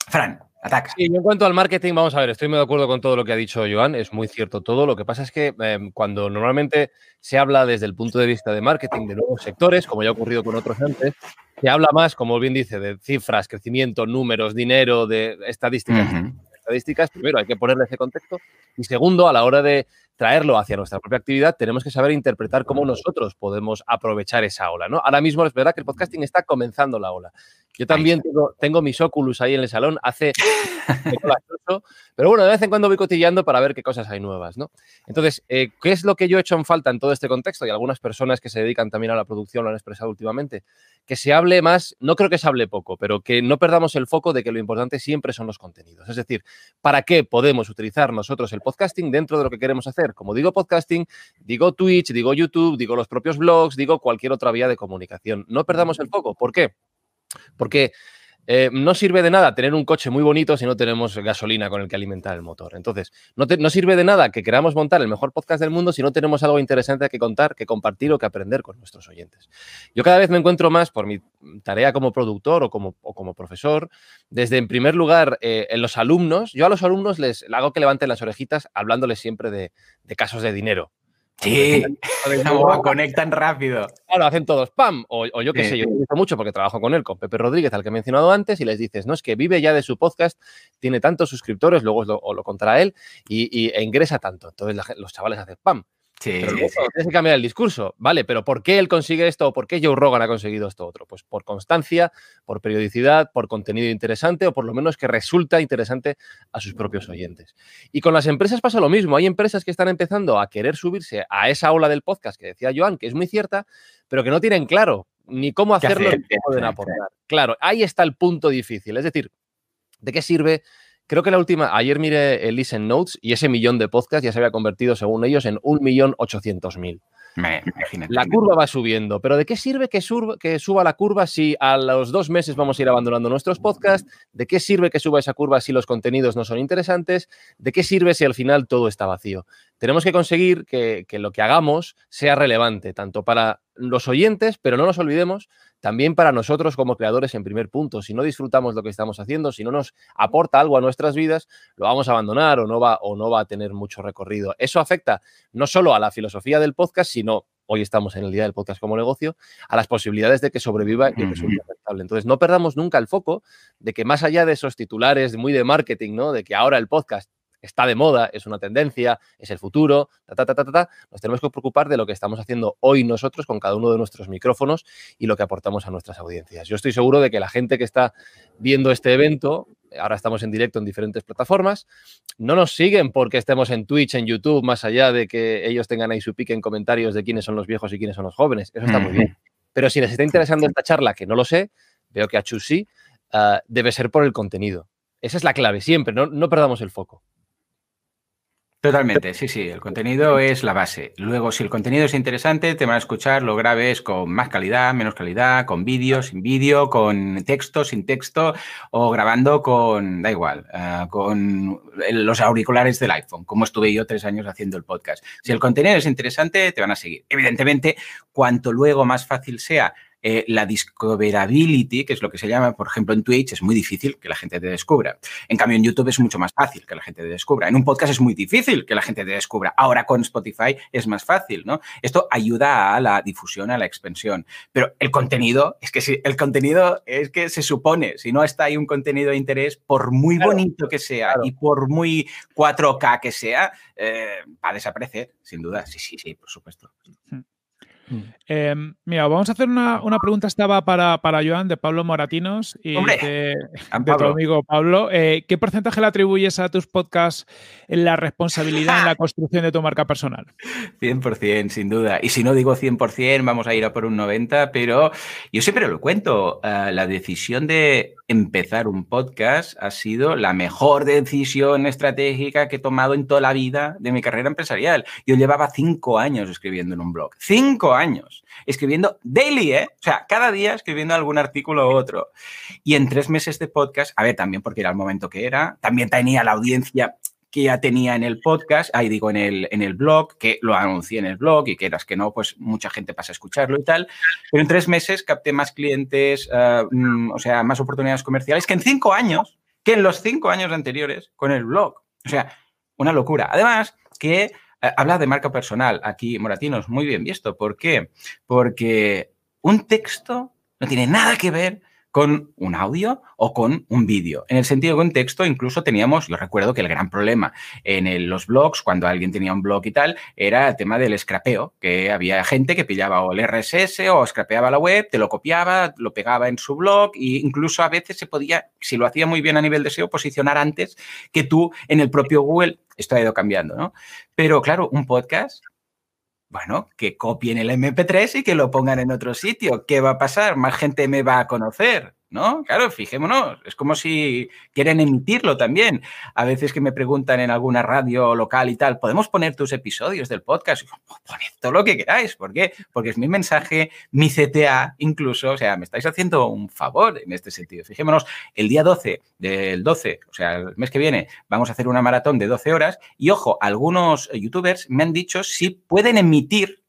Fran, ataca. Sí, en cuanto al marketing, vamos a ver, estoy muy de acuerdo con todo lo que ha dicho Joan, es muy cierto todo. Lo que pasa es que em, cuando normalmente se habla desde el punto de vista de marketing de nuevos sectores, como ya ha ocurrido con otros antes, se habla más, como bien dice, de cifras, crecimiento, números, dinero, de estadísticas. Estadísticas, primero hay que ponerle ese contexto y segundo, a la hora de traerlo hacia nuestra propia actividad, tenemos que saber interpretar cómo nosotros podemos aprovechar esa ola. ¿no? Ahora mismo es verdad que el podcasting está comenzando la ola. Yo también tengo, mis Oculus ahí en el salón, hace... pero bueno, de vez en cuando voy cotillando para ver qué cosas hay nuevas, ¿no? Entonces, eh, ¿qué es lo que yo he hecho en falta en todo este contexto? Y algunas personas que se dedican también a la producción lo han expresado últimamente. Que se hable más, no creo que se hable poco, pero que no perdamos el foco de que lo importante siempre son los contenidos. Es decir, ¿para qué podemos utilizar nosotros el podcasting dentro de lo que queremos hacer? Como digo podcasting, digo Twitch, digo YouTube, digo los propios blogs, digo cualquier otra vía de comunicación. No perdamos el foco. ¿Por qué? Porque eh, no sirve de nada tener un coche muy bonito si no tenemos gasolina con el que alimentar el motor. Entonces, no, sirve de nada que queramos montar el mejor podcast del mundo si no tenemos algo interesante que contar, que compartir o que aprender con nuestros oyentes. Yo cada vez me encuentro más por mi tarea como productor o como, como profesor, desde en primer lugar eh, en los alumnos. Yo a los alumnos les hago que levanten las orejitas hablándoles siempre de casos de dinero. Sí, conectan rápido. Claro, hacen todos ¡pam! O, yo qué sé, yo utilizo mucho porque trabajo con él, con Pepe Rodríguez, al que he mencionado antes, y les dices, no, es que vive ya de su podcast, tiene tantos suscriptores, luego lo, o lo contará él, y, e ingresa tanto. Entonces los chavales hacen ¡pam! Sí, pero tienes que cambiar el discurso, ¿vale? Pero ¿por qué él consigue esto o por qué Joe Rogan ha conseguido esto otro? Pues por constancia, por periodicidad, por contenido interesante o por lo menos que resulta interesante a sus propios oyentes. Y con las empresas pasa lo mismo. Hay empresas que están empezando a querer subirse a esa ola del podcast que decía Joan, que es muy cierta, pero que no tienen claro ni cómo hacerlo ni cómo pueden aportar. Claro, ahí está el punto difícil. Es decir, ¿de qué sirve Creo que la última, ayer miré el Listen Notes y ese millón de podcasts ya se había convertido, según ellos, en un millón ochocientos mil. La curva va subiendo, pero ¿de qué sirve que, que, suba la curva si a los dos meses vamos a ir abandonando nuestros podcasts? ¿De qué sirve que suba esa curva si los contenidos no son interesantes? ¿De qué sirve si al final todo está vacío? Tenemos que conseguir que, que lo que hagamos sea relevante, tanto para los oyentes, pero no nos olvidemos también para nosotros como creadores en primer punto. Si no disfrutamos lo que estamos haciendo, si no nos aporta algo a nuestras vidas, lo vamos a abandonar o no va, o no va a tener mucho recorrido. Eso afecta no solo a la filosofía del podcast, sino hoy estamos en el día del podcast como negocio, a las posibilidades de que sobreviva y que resulte rentable. Entonces, no perdamos nunca el foco de que más allá de esos titulares muy de marketing, ¿no? De que ahora el podcast está de moda, es una tendencia, es el futuro, ta, ta, ta, ta, nos tenemos que preocupar de lo que estamos haciendo hoy nosotros con cada uno de nuestros micrófonos y lo que aportamos a nuestras audiencias. Yo estoy seguro de que la gente que está viendo este evento, ahora estamos en directo en diferentes plataformas, no nos siguen porque estemos en Twitch, en YouTube, más allá de que ellos tengan ahí su pique en comentarios de quiénes son los viejos y quiénes son los jóvenes. Eso está muy bien. Pero si les está interesando esta charla, que no lo sé, veo que a Chus sí, ah, debe ser por el contenido. Esa es la clave, siempre, no perdamos el foco. Totalmente, sí, sí, el contenido es la base. Luego, si el contenido es interesante, te van a escuchar, lo grabes con más calidad, menos calidad, con vídeo, sin vídeo, con texto, sin texto, o grabando con, da igual, eh, con los auriculares del iPhone, como estuve yo tres años haciendo el podcast. Si el contenido es interesante, te van a seguir. Evidentemente, cuanto luego más fácil sea eh, la discoverability, que es lo que se llama, por ejemplo, en Twitch, es muy difícil que la gente te descubra. En cambio, en YouTube es mucho más fácil que la gente te descubra. En un podcast es muy difícil que la gente te descubra. Ahora con Spotify es más fácil, ¿no? Esto ayuda a la difusión, a la expansión. Pero el contenido, es que si el contenido es que se supone, si no está ahí un contenido de interés, por muy bonito que sea y por muy 4K que sea, eh, va a desaparecer, sin duda. Sí, sí, sí, por supuesto. Hmm. Mm. Em, mira, vamos a hacer una, pregunta, estaba para, para Joan, de Pablo Moratinos y de, tu amigo Pablo. Eh, ¿Qué porcentaje le atribuyes a tus podcasts en la responsabilidad en la construcción de tu marca personal? 100%, sin duda. Y si no digo 100%, vamos a ir a por un 90%, pero yo siempre lo cuento. Eh, la decisión de empezar un podcast ha sido la mejor decisión estratégica que he tomado en toda la vida de mi carrera empresarial. Yo llevaba cinco años escribiendo en un blog. Cinco años escribiendo daily, ¿eh? O sea, cada día escribiendo algún artículo u otro. Y en tres meses de podcast, a ver, también porque era el momento que era, también tenía la audiencia que ya tenía en el podcast, ahí digo en el, en el blog, que lo anuncié en el blog y que eras que no, pues mucha gente pasa a escucharlo y tal. Pero en tres meses capté más clientes, eh, mm, o sea, más oportunidades comerciales que en cinco años, que en los cinco años anteriores con el blog. O sea, una locura. Además, que habla de marca personal. Aquí, Moratinos, muy bien visto. ¿Por qué? Porque un texto no tiene nada que ver con un audio o con un vídeo. En el sentido un texto, incluso teníamos, yo recuerdo que el gran problema en los blogs, cuando alguien tenía un blog y tal, era el tema del scrapeo, que había gente que pillaba o el RSS o scrapeaba la web, te lo copiaba, lo pegaba en su blog e incluso a veces se podía, si lo hacía muy bien a nivel de SEO, posicionar antes que tú en el propio Google. Esto ha ido cambiando, ¿no? Pero claro, un podcast bueno, que copien el MP3 y que lo pongan en otro sitio. ¿Qué va a pasar? Más gente me va a conocer. ¿No? Claro, fijémonos, es como si quieren emitirlo también. A veces que me preguntan en alguna radio local y tal, ¿podemos poner tus episodios del podcast? Oh, poned todo lo que queráis, ¿por qué? Porque es mi mensaje, mi CTA incluso, o sea, me estáis haciendo un favor en este sentido. Fijémonos, el día 12 del 12, o sea, el mes que viene, vamos a hacer una maratón de 12 horas y ojo, algunos youtubers me han dicho si pueden emitir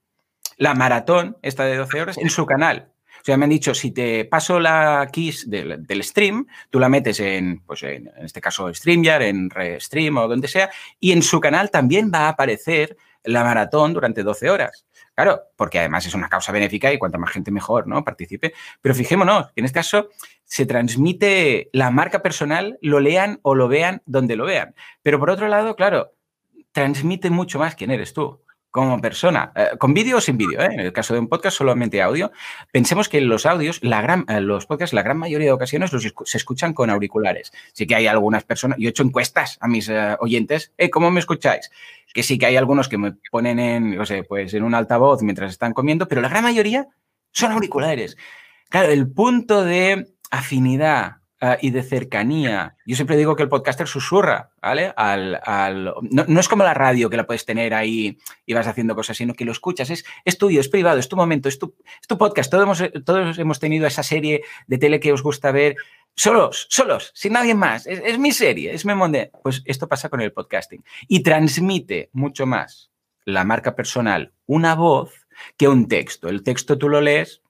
la maratón, esta de 12 horas, en su canal. Sea, me han dicho, si te paso la keys del, stream, tú la metes en, pues en, este caso, StreamYard, en Restream o donde sea, y en su canal también va a aparecer la maratón durante 12 horas. Claro, porque además es una causa benéfica y cuanta más gente mejor, ¿no? Participe. Pero fijémonos, en este caso se transmite la marca personal, lo lean o lo vean donde lo vean. Pero por otro lado, claro, transmite mucho más quién eres tú como persona, eh, con vídeo o sin vídeo, ¿eh? en el caso de un podcast solamente audio, pensemos que los audios, la gran, eh, los podcasts, la gran mayoría de ocasiones los se escuchan con auriculares. Sí que hay algunas personas, yo he hecho encuestas a mis oyentes, ¿cómo me escucháis? Que sí que hay algunos que me ponen en, no sé, pues en un altavoz mientras están comiendo, pero la gran mayoría son auriculares. Claro, el punto de afinidad Ah, y de cercanía. Yo siempre digo que el podcaster susurra, ¿vale? Al, no, es como la radio que la puedes tener ahí y vas haciendo cosas, sino que lo escuchas. Es, es tuyo, es privado, es tu momento, es tu, podcast. Todos hemos, todos hemos tenido esa serie de tele que os gusta ver solos, solos, sin nadie más. Es, mi serie, es mi mundo. Pues esto pasa con el podcasting. Y transmite mucho más la marca personal, una voz, que un texto. El texto tú lo lees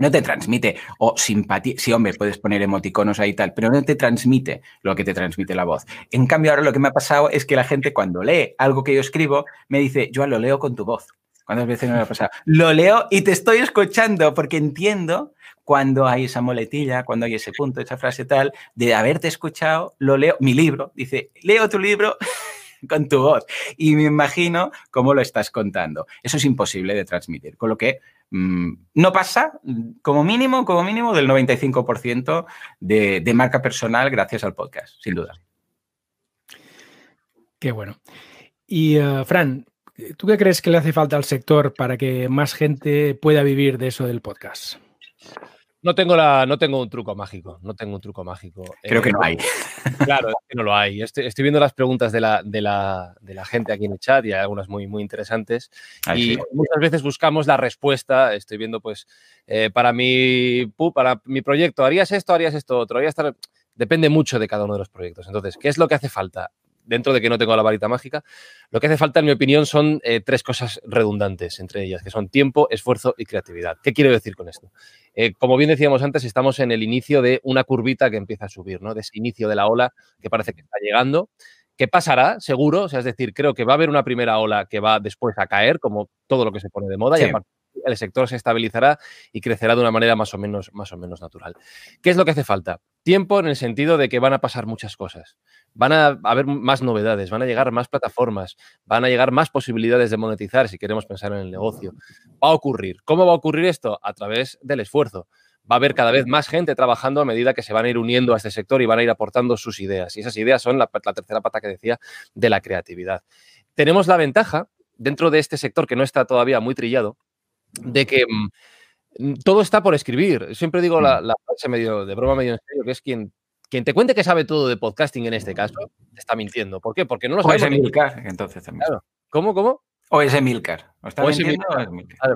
no te transmite, o simpatía, sí, hombre, puedes poner emoticonos ahí y tal, pero no te transmite lo que te transmite la voz. En cambio, ahora lo que me ha pasado es que la gente cuando lee algo que yo escribo, me dice, yo lo leo con tu voz. ¿Cuántas veces me ha pasado? Lo leo y te estoy escuchando porque entiendo cuando hay esa moletilla, cuando hay ese punto, esa frase tal, de haberte escuchado, lo leo, mi libro, dice, leo tu libro con tu voz y me imagino cómo lo estás contando. Eso es imposible de transmitir, con lo que no pasa, como mínimo, como mínimo, del 95% de, de marca personal gracias al podcast, sin duda. Qué bueno. Y, uh, Fran, ¿tú qué crees que le hace falta al sector para que más gente pueda vivir de eso del podcast? No tengo, la, no tengo un truco mágico, no tengo un truco mágico. Creo que no hay. Claro, es que no lo hay. Estoy, viendo las preguntas de la, de, la, gente aquí en el chat y hay algunas muy, muy interesantes. y muchas veces buscamos la respuesta. Estoy viendo, pues, eh, para, mi, para mi proyecto, ¿harías esto, harías esto, otro? Harías Depende mucho de cada uno de los proyectos. Entonces, ¿qué es lo que hace falta? Dentro de que no tengo la varita mágica, lo que hace falta, en mi opinión, son eh, tres cosas redundantes entre ellas, que son tiempo, esfuerzo y creatividad. ¿Qué quiero decir con esto? Eh, como bien decíamos antes, estamos en el inicio de una curvita que empieza a subir, ¿no? De ese inicio de la ola que parece que está llegando. ¿Qué pasará? Seguro, o sea, es decir, creo que va a haber una primera ola que va después a caer, como todo lo que se pone de moda, y a el sector se estabilizará y crecerá de una manera más o, menos, más o menos natural. ¿Qué es lo que hace falta? Tiempo en el sentido de que van a pasar muchas cosas. Van a haber más novedades, van a llegar más plataformas, van a llegar más posibilidades de monetizar si queremos pensar en el negocio. Va a ocurrir. ¿Cómo va a ocurrir esto? A través del esfuerzo. Va a haber cada vez más gente trabajando a medida que se van a ir uniendo a este sector y van a ir aportando sus ideas. Y esas ideas son la, la tercera pata que decía de la creatividad. Tenemos la ventaja dentro de este sector que no está todavía muy trillado, de que mm, todo está por escribir. Siempre digo la, mm. frase medio de broma, medio en serio, que es quien, quien te cuente que sabe todo de podcasting en este caso, te está mintiendo. ¿Por qué? Porque no lo sabemos. entonces también. ¿Cómo, cómo? ¿O es Emilcar?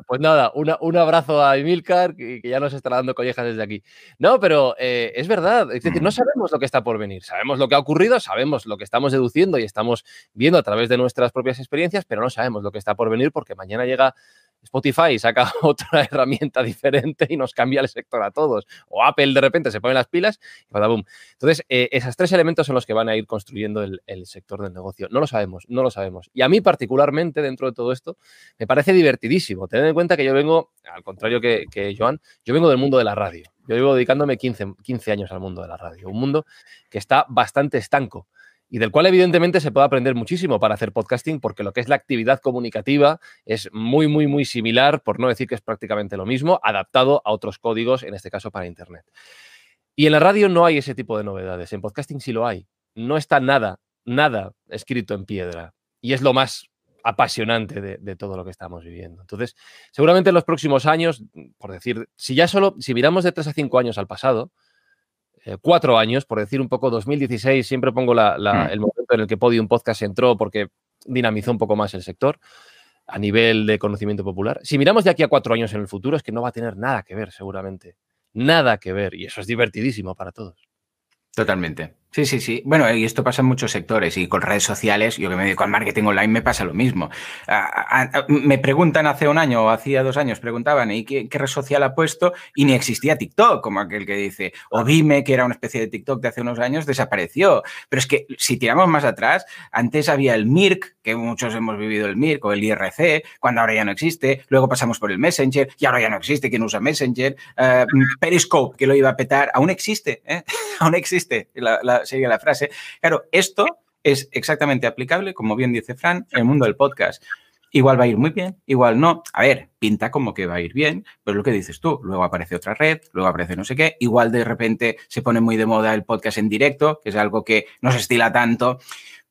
pues nada, un abrazo a Emilcar, que, ya nos está dando collejas desde aquí. No, pero eh, es verdad, es decir, no sabemos lo que está por venir, sabemos lo que ha ocurrido, sabemos lo que estamos deduciendo y estamos viendo a través de nuestras propias experiencias, pero no sabemos lo que está por venir porque mañana llega Spotify saca otra herramienta diferente y nos cambia el sector a todos. O Apple de repente se pone las pilas y boom. Entonces, eh, esos tres elementos son los que van a ir construyendo el, sector del negocio. No lo sabemos, no lo sabemos. Y a mí particularmente, dentro de todo esto, me parece divertidísimo. Tened en cuenta que yo vengo, al contrario que, Joan, yo vengo del mundo de la radio. Yo llevo dedicándome 15, 15 años al mundo de la radio. Un mundo que está bastante estanco y del cual evidentemente se puede aprender muchísimo para hacer podcasting, porque lo que es la actividad comunicativa es muy, muy, muy similar, por no decir que es prácticamente lo mismo, adaptado a otros códigos, en este caso para Internet. Y en la radio no hay ese tipo de novedades, en podcasting sí lo hay. No está nada, nada escrito en piedra. Y es lo más apasionante de, todo lo que estamos viviendo. Entonces, seguramente en los próximos años, por decir, si ya solo, si miramos de tres a cinco años al pasado, cuatro años, por decir un poco, 2016, siempre pongo mm. el momento en el que Podium Podcast entró porque dinamizó un poco más el sector a nivel de conocimiento popular. Si miramos de aquí a cuatro años en el futuro, es que no va a tener nada que ver, seguramente. Nada que ver. Y eso es divertidísimo para todos. Totalmente. Sí, sí, sí. Bueno, y esto pasa en muchos sectores y con redes sociales, yo que me dedico al marketing online me pasa lo mismo. me preguntan hace un año o hacía dos años, preguntaban, ¿y qué, red social ha puesto? Y ni existía TikTok, como aquel que dice, o Vime, que era una especie de TikTok de hace unos años, desapareció. Pero es que si tiramos más atrás, antes había el MIRC, que muchos hemos vivido el MIRC o el IRC, cuando ahora ya no existe. Luego pasamos por el Messenger y ahora ya no existe. ¿Quién usa Messenger? Eh, Periscope, que lo iba a petar, aún existe, ¿eh? aún existe. La, sería la frase. Claro, esto es exactamente aplicable, como bien dice Fran, en el mundo del podcast. Igual va a ir muy bien, igual no. A ver, pinta como que va a ir bien, pero lo que dices tú, luego aparece otra red, luego aparece no sé qué, igual de repente se pone muy de moda el podcast en directo, que es algo que no se estila tanto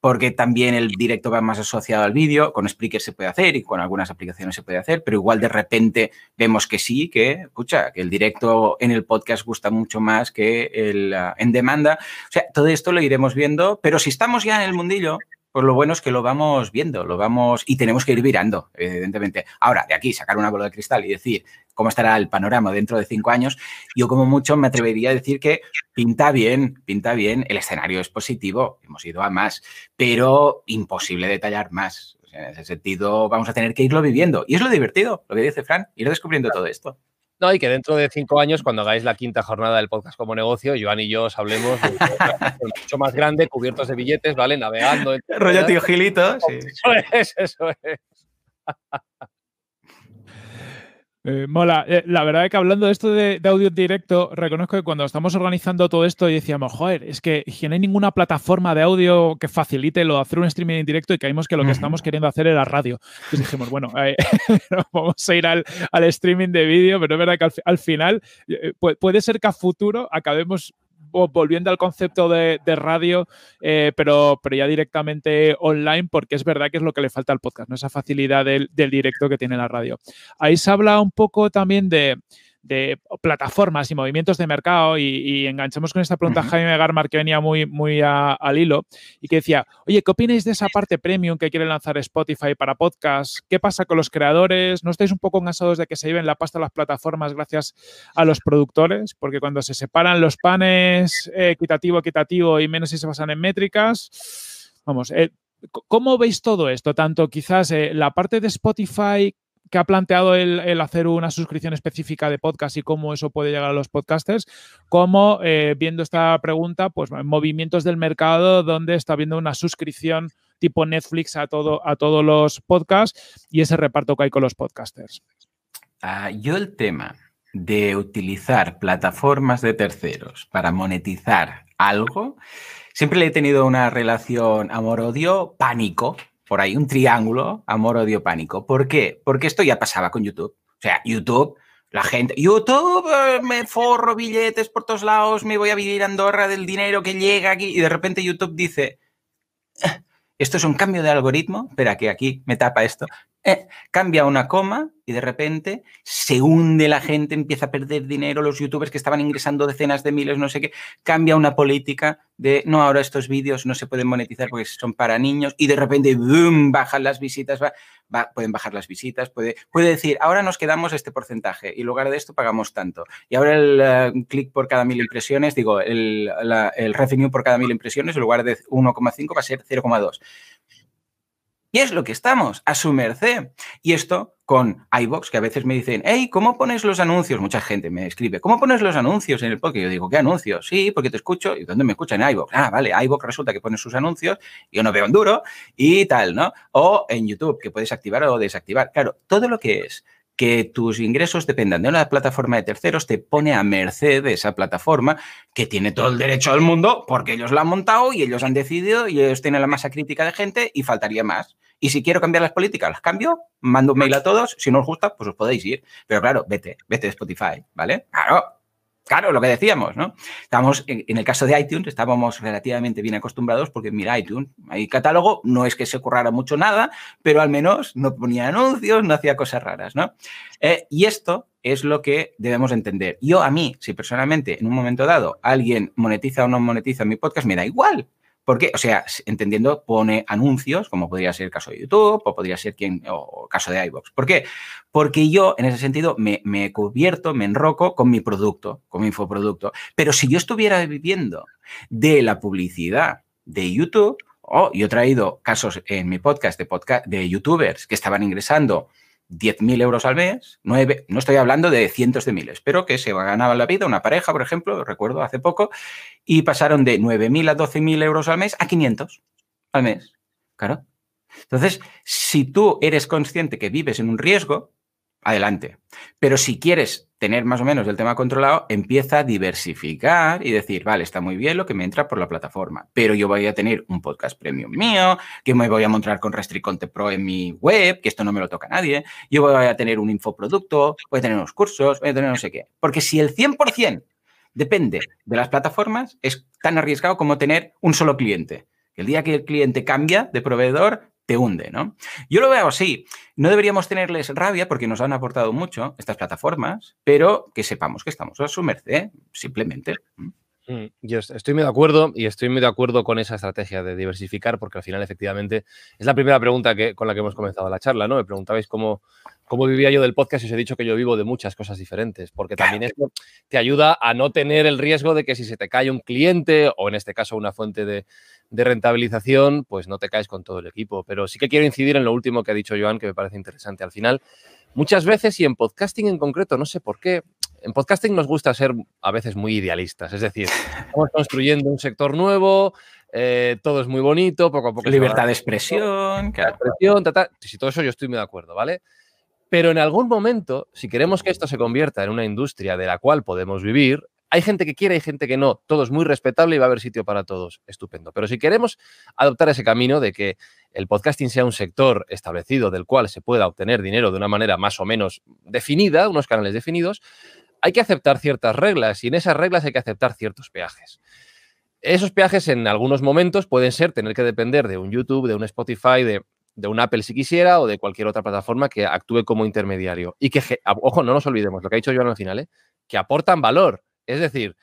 porque también el directo va más asociado al vídeo, con Spreaker se puede hacer y con algunas aplicaciones se puede hacer, pero igual de repente vemos que sí, que, escucha, que el directo en el podcast gusta mucho más que el ah, en demanda. O sea, todo esto lo iremos viendo, pero si estamos ya en el mundillo, pues lo bueno es que lo vamos viendo, lo vamos y tenemos que ir virando, evidentemente. Ahora, de aquí sacar una bola de cristal y decir cómo estará el panorama dentro de cinco años, yo como mucho me atrevería a decir que pinta bien, pinta bien, el escenario es positivo, hemos ido a más, pero imposible detallar más. en ese sentido, vamos a tener que irlo viviendo. Y es lo divertido, lo que dice Fran, ir descubriendo todo esto. No, y que dentro de cinco años, cuando hagáis la quinta jornada del podcast como negocio, Joan y yo os hablemos de mucho más grande, cubiertos de billetes, ¿vale? Navegando. Rollo tío Gilito. Sí. Eso es, eso es. Eh, mola. Eh, la verdad es que hablando de esto de, audio directo, reconozco que cuando estamos organizando todo esto y decíamos, joder, es que, no hay ninguna plataforma de audio que facilite lo de hacer un streaming en directo y caímos que lo que estamos queriendo hacer era radio. Entonces dijimos, bueno, eh, vamos a ir al, streaming de vídeo, pero es verdad que al, final puede ser que a futuro acabemos volviendo al concepto de, radio, eh, pero, pero ya directamente online, porque es verdad que es lo que le falta al podcast, ¿no? esa facilidad del, del directo que tiene la radio. Ahí se habla un poco también de, de plataformas y movimientos de mercado y, enganchamos con esta pregunta a Jaime Garmar que venía muy, muy al hilo y que decía, oye, ¿qué opináis de esa parte premium que quiere lanzar Spotify para podcast? ¿Qué pasa con los creadores? ¿No estáis un poco cansados de que se lleven la pasta a las plataformas gracias a los productores? Porque cuando se separan los panes eh, equitativo, equitativo y menos si se basan en métricas, vamos, eh, ¿Cómo veis todo esto? Tanto quizás eh, la parte de Spotify que ha planteado el, hacer una suscripción específica de podcast y cómo eso puede llegar a los podcasters, como eh, viendo esta pregunta, pues movimientos del mercado donde está viendo una suscripción tipo Netflix a, todo, a todos los podcasts y ese reparto que hay con los podcasters. Ah, yo el tema de utilizar plataformas de terceros para monetizar algo, siempre le he tenido una relación amor-odio pánico por ahí un triángulo, amor, odio, pánico. ¿Por qué? Porque esto ya pasaba con YouTube. O sea, YouTube, la gente, YouTube, eh, me forro billetes por todos lados, me voy a vivir a Andorra del dinero que llega aquí y de repente YouTube dice, eh, esto es un cambio de algoritmo, espera que aquí me tapa esto, eh, cambia una coma y de repente se hunde la gente, empieza a perder dinero, los youtubers que estaban ingresando decenas de miles, no sé qué, cambia una política de, no, ahora estos vídeos no se pueden monetizar porque son para niños y de repente, boom, bajan las visitas, va, pueden bajar las visitas, puede, puede decir, ahora nos quedamos este porcentaje y en lugar de esto pagamos tanto. Y ahora el uh, clic por cada mil impresiones, digo, el, el revenue por cada mil impresiones en lugar de 1,5 va a ser 0,2. Y es lo que estamos, a su merced. Y esto con iBox, que a veces me dicen, hey, ¿cómo pones los anuncios? Mucha gente me escribe, ¿cómo pones los anuncios en el podcast? Yo digo, ¿qué anuncios? Sí, porque te escucho. ¿Y dónde me escuchan? En iBox. Ah, vale, iBox resulta que pone sus anuncios, yo no veo en duro y tal, ¿no? O en YouTube, que puedes activar o desactivar. Claro, todo lo que es que tus ingresos dependan de una plataforma de terceros te pone a merced de esa plataforma que tiene todo el derecho del mundo porque ellos la han montado y ellos han decidido y ellos tienen la masa crítica de gente y faltaría más. Y si quiero cambiar las políticas, las cambio, mando un mail a todos, si no os gusta, pues os podéis ir. Pero claro, vete, vete de Spotify, ¿vale? Claro, Claro, lo que decíamos, ¿no? Estamos, en, el caso de iTunes, estábamos relativamente bien acostumbrados porque, mira, iTunes, hay catálogo, no es que se currara mucho nada, pero al menos no ponía anuncios, no hacía cosas raras, ¿no? Eh, y esto es lo que debemos entender. Yo, a mí, si personalmente en un momento dado alguien monetiza o no monetiza mi podcast, me da igual. Porque, o sea, entendiendo, pone anuncios, como podría ser el caso de YouTube o podría ser quien, o caso de iVoox. ¿Por qué? Porque yo, en ese sentido, me, me cubierto, me enroco con mi producto, con mi infoproducto. Pero si yo estuviera viviendo de la publicidad de YouTube, o yo he traído casos en mi podcast de, podcast de youtubers que estaban ingresando 10.000 euros al mes, nueve no estoy hablando de cientos de miles, pero que se ganaba la vida, una pareja, por ejemplo, recuerdo hace poco, y pasaron de 9.000 a 12.000 euros al mes a 500 al mes. Claro. Entonces, si tú eres consciente que vives en un riesgo, adelante. Pero si quieres tener más o menos el tema controlado, empieza a diversificar y decir, vale, está muy bien lo que me entra por la plataforma, pero yo voy a tener un podcast premium mío, que me voy a montar con Restriconte Pro en mi web, que esto no me lo toca a nadie, yo voy a tener un infoproducto, voy a tener unos cursos, voy a tener no sé qué. Porque si el 100% depende de las plataformas, es tan arriesgado como tener un solo cliente. El día que el cliente cambia de proveedor, te hunde, ¿no? Yo lo veo así. No deberíamos tenerles rabia porque nos han aportado mucho estas plataformas, pero que sepamos que estamos a su merced, simplemente. Mm, yo estoy muy de acuerdo y estoy muy de acuerdo con esa estrategia de diversificar porque al final efectivamente es la primera pregunta que, con la que hemos comenzado la charla, ¿no? Me preguntabais cómo, cómo vivía yo del podcast y os he dicho que yo vivo de muchas cosas diferentes, porque también esto te ayuda a no tener el riesgo de que si se te cae un cliente o en este caso una fuente de, de rentabilización, pues no te caes con todo el equipo. Pero sí que quiero incidir en lo último que ha dicho Joan, que me parece interesante. Al final, muchas veces, y en podcasting en concreto, no sé por qué, en podcasting nos gusta ser a veces muy idealistas. Es decir, estamos construyendo un sector nuevo, eh, todo es muy bonito, poco a poco. Libertad de expresión. expresión, Si todo eso yo estoy muy de acuerdo, ¿vale? Pero en algún momento, si queremos que esto se convierta en una industria de la cual podemos vivir, hay gente que quiere, hay gente que no. Todo es muy respetable y va a haber sitio para todos. Estupendo. Pero si queremos adoptar ese camino de que el podcasting sea un sector establecido del cual se pueda obtener dinero de una manera más o menos definida, unos canales definidos, hay que aceptar ciertas reglas y en esas reglas hay que aceptar ciertos peajes. Esos peajes en algunos momentos pueden ser tener que depender de un YouTube, de un Spotify, de, de un Apple si quisiera o de cualquier otra plataforma que actúe como intermediario. Y que, ojo, no nos olvidemos lo que ha dicho Joan al final, ¿eh? que aportan valor. Es decir,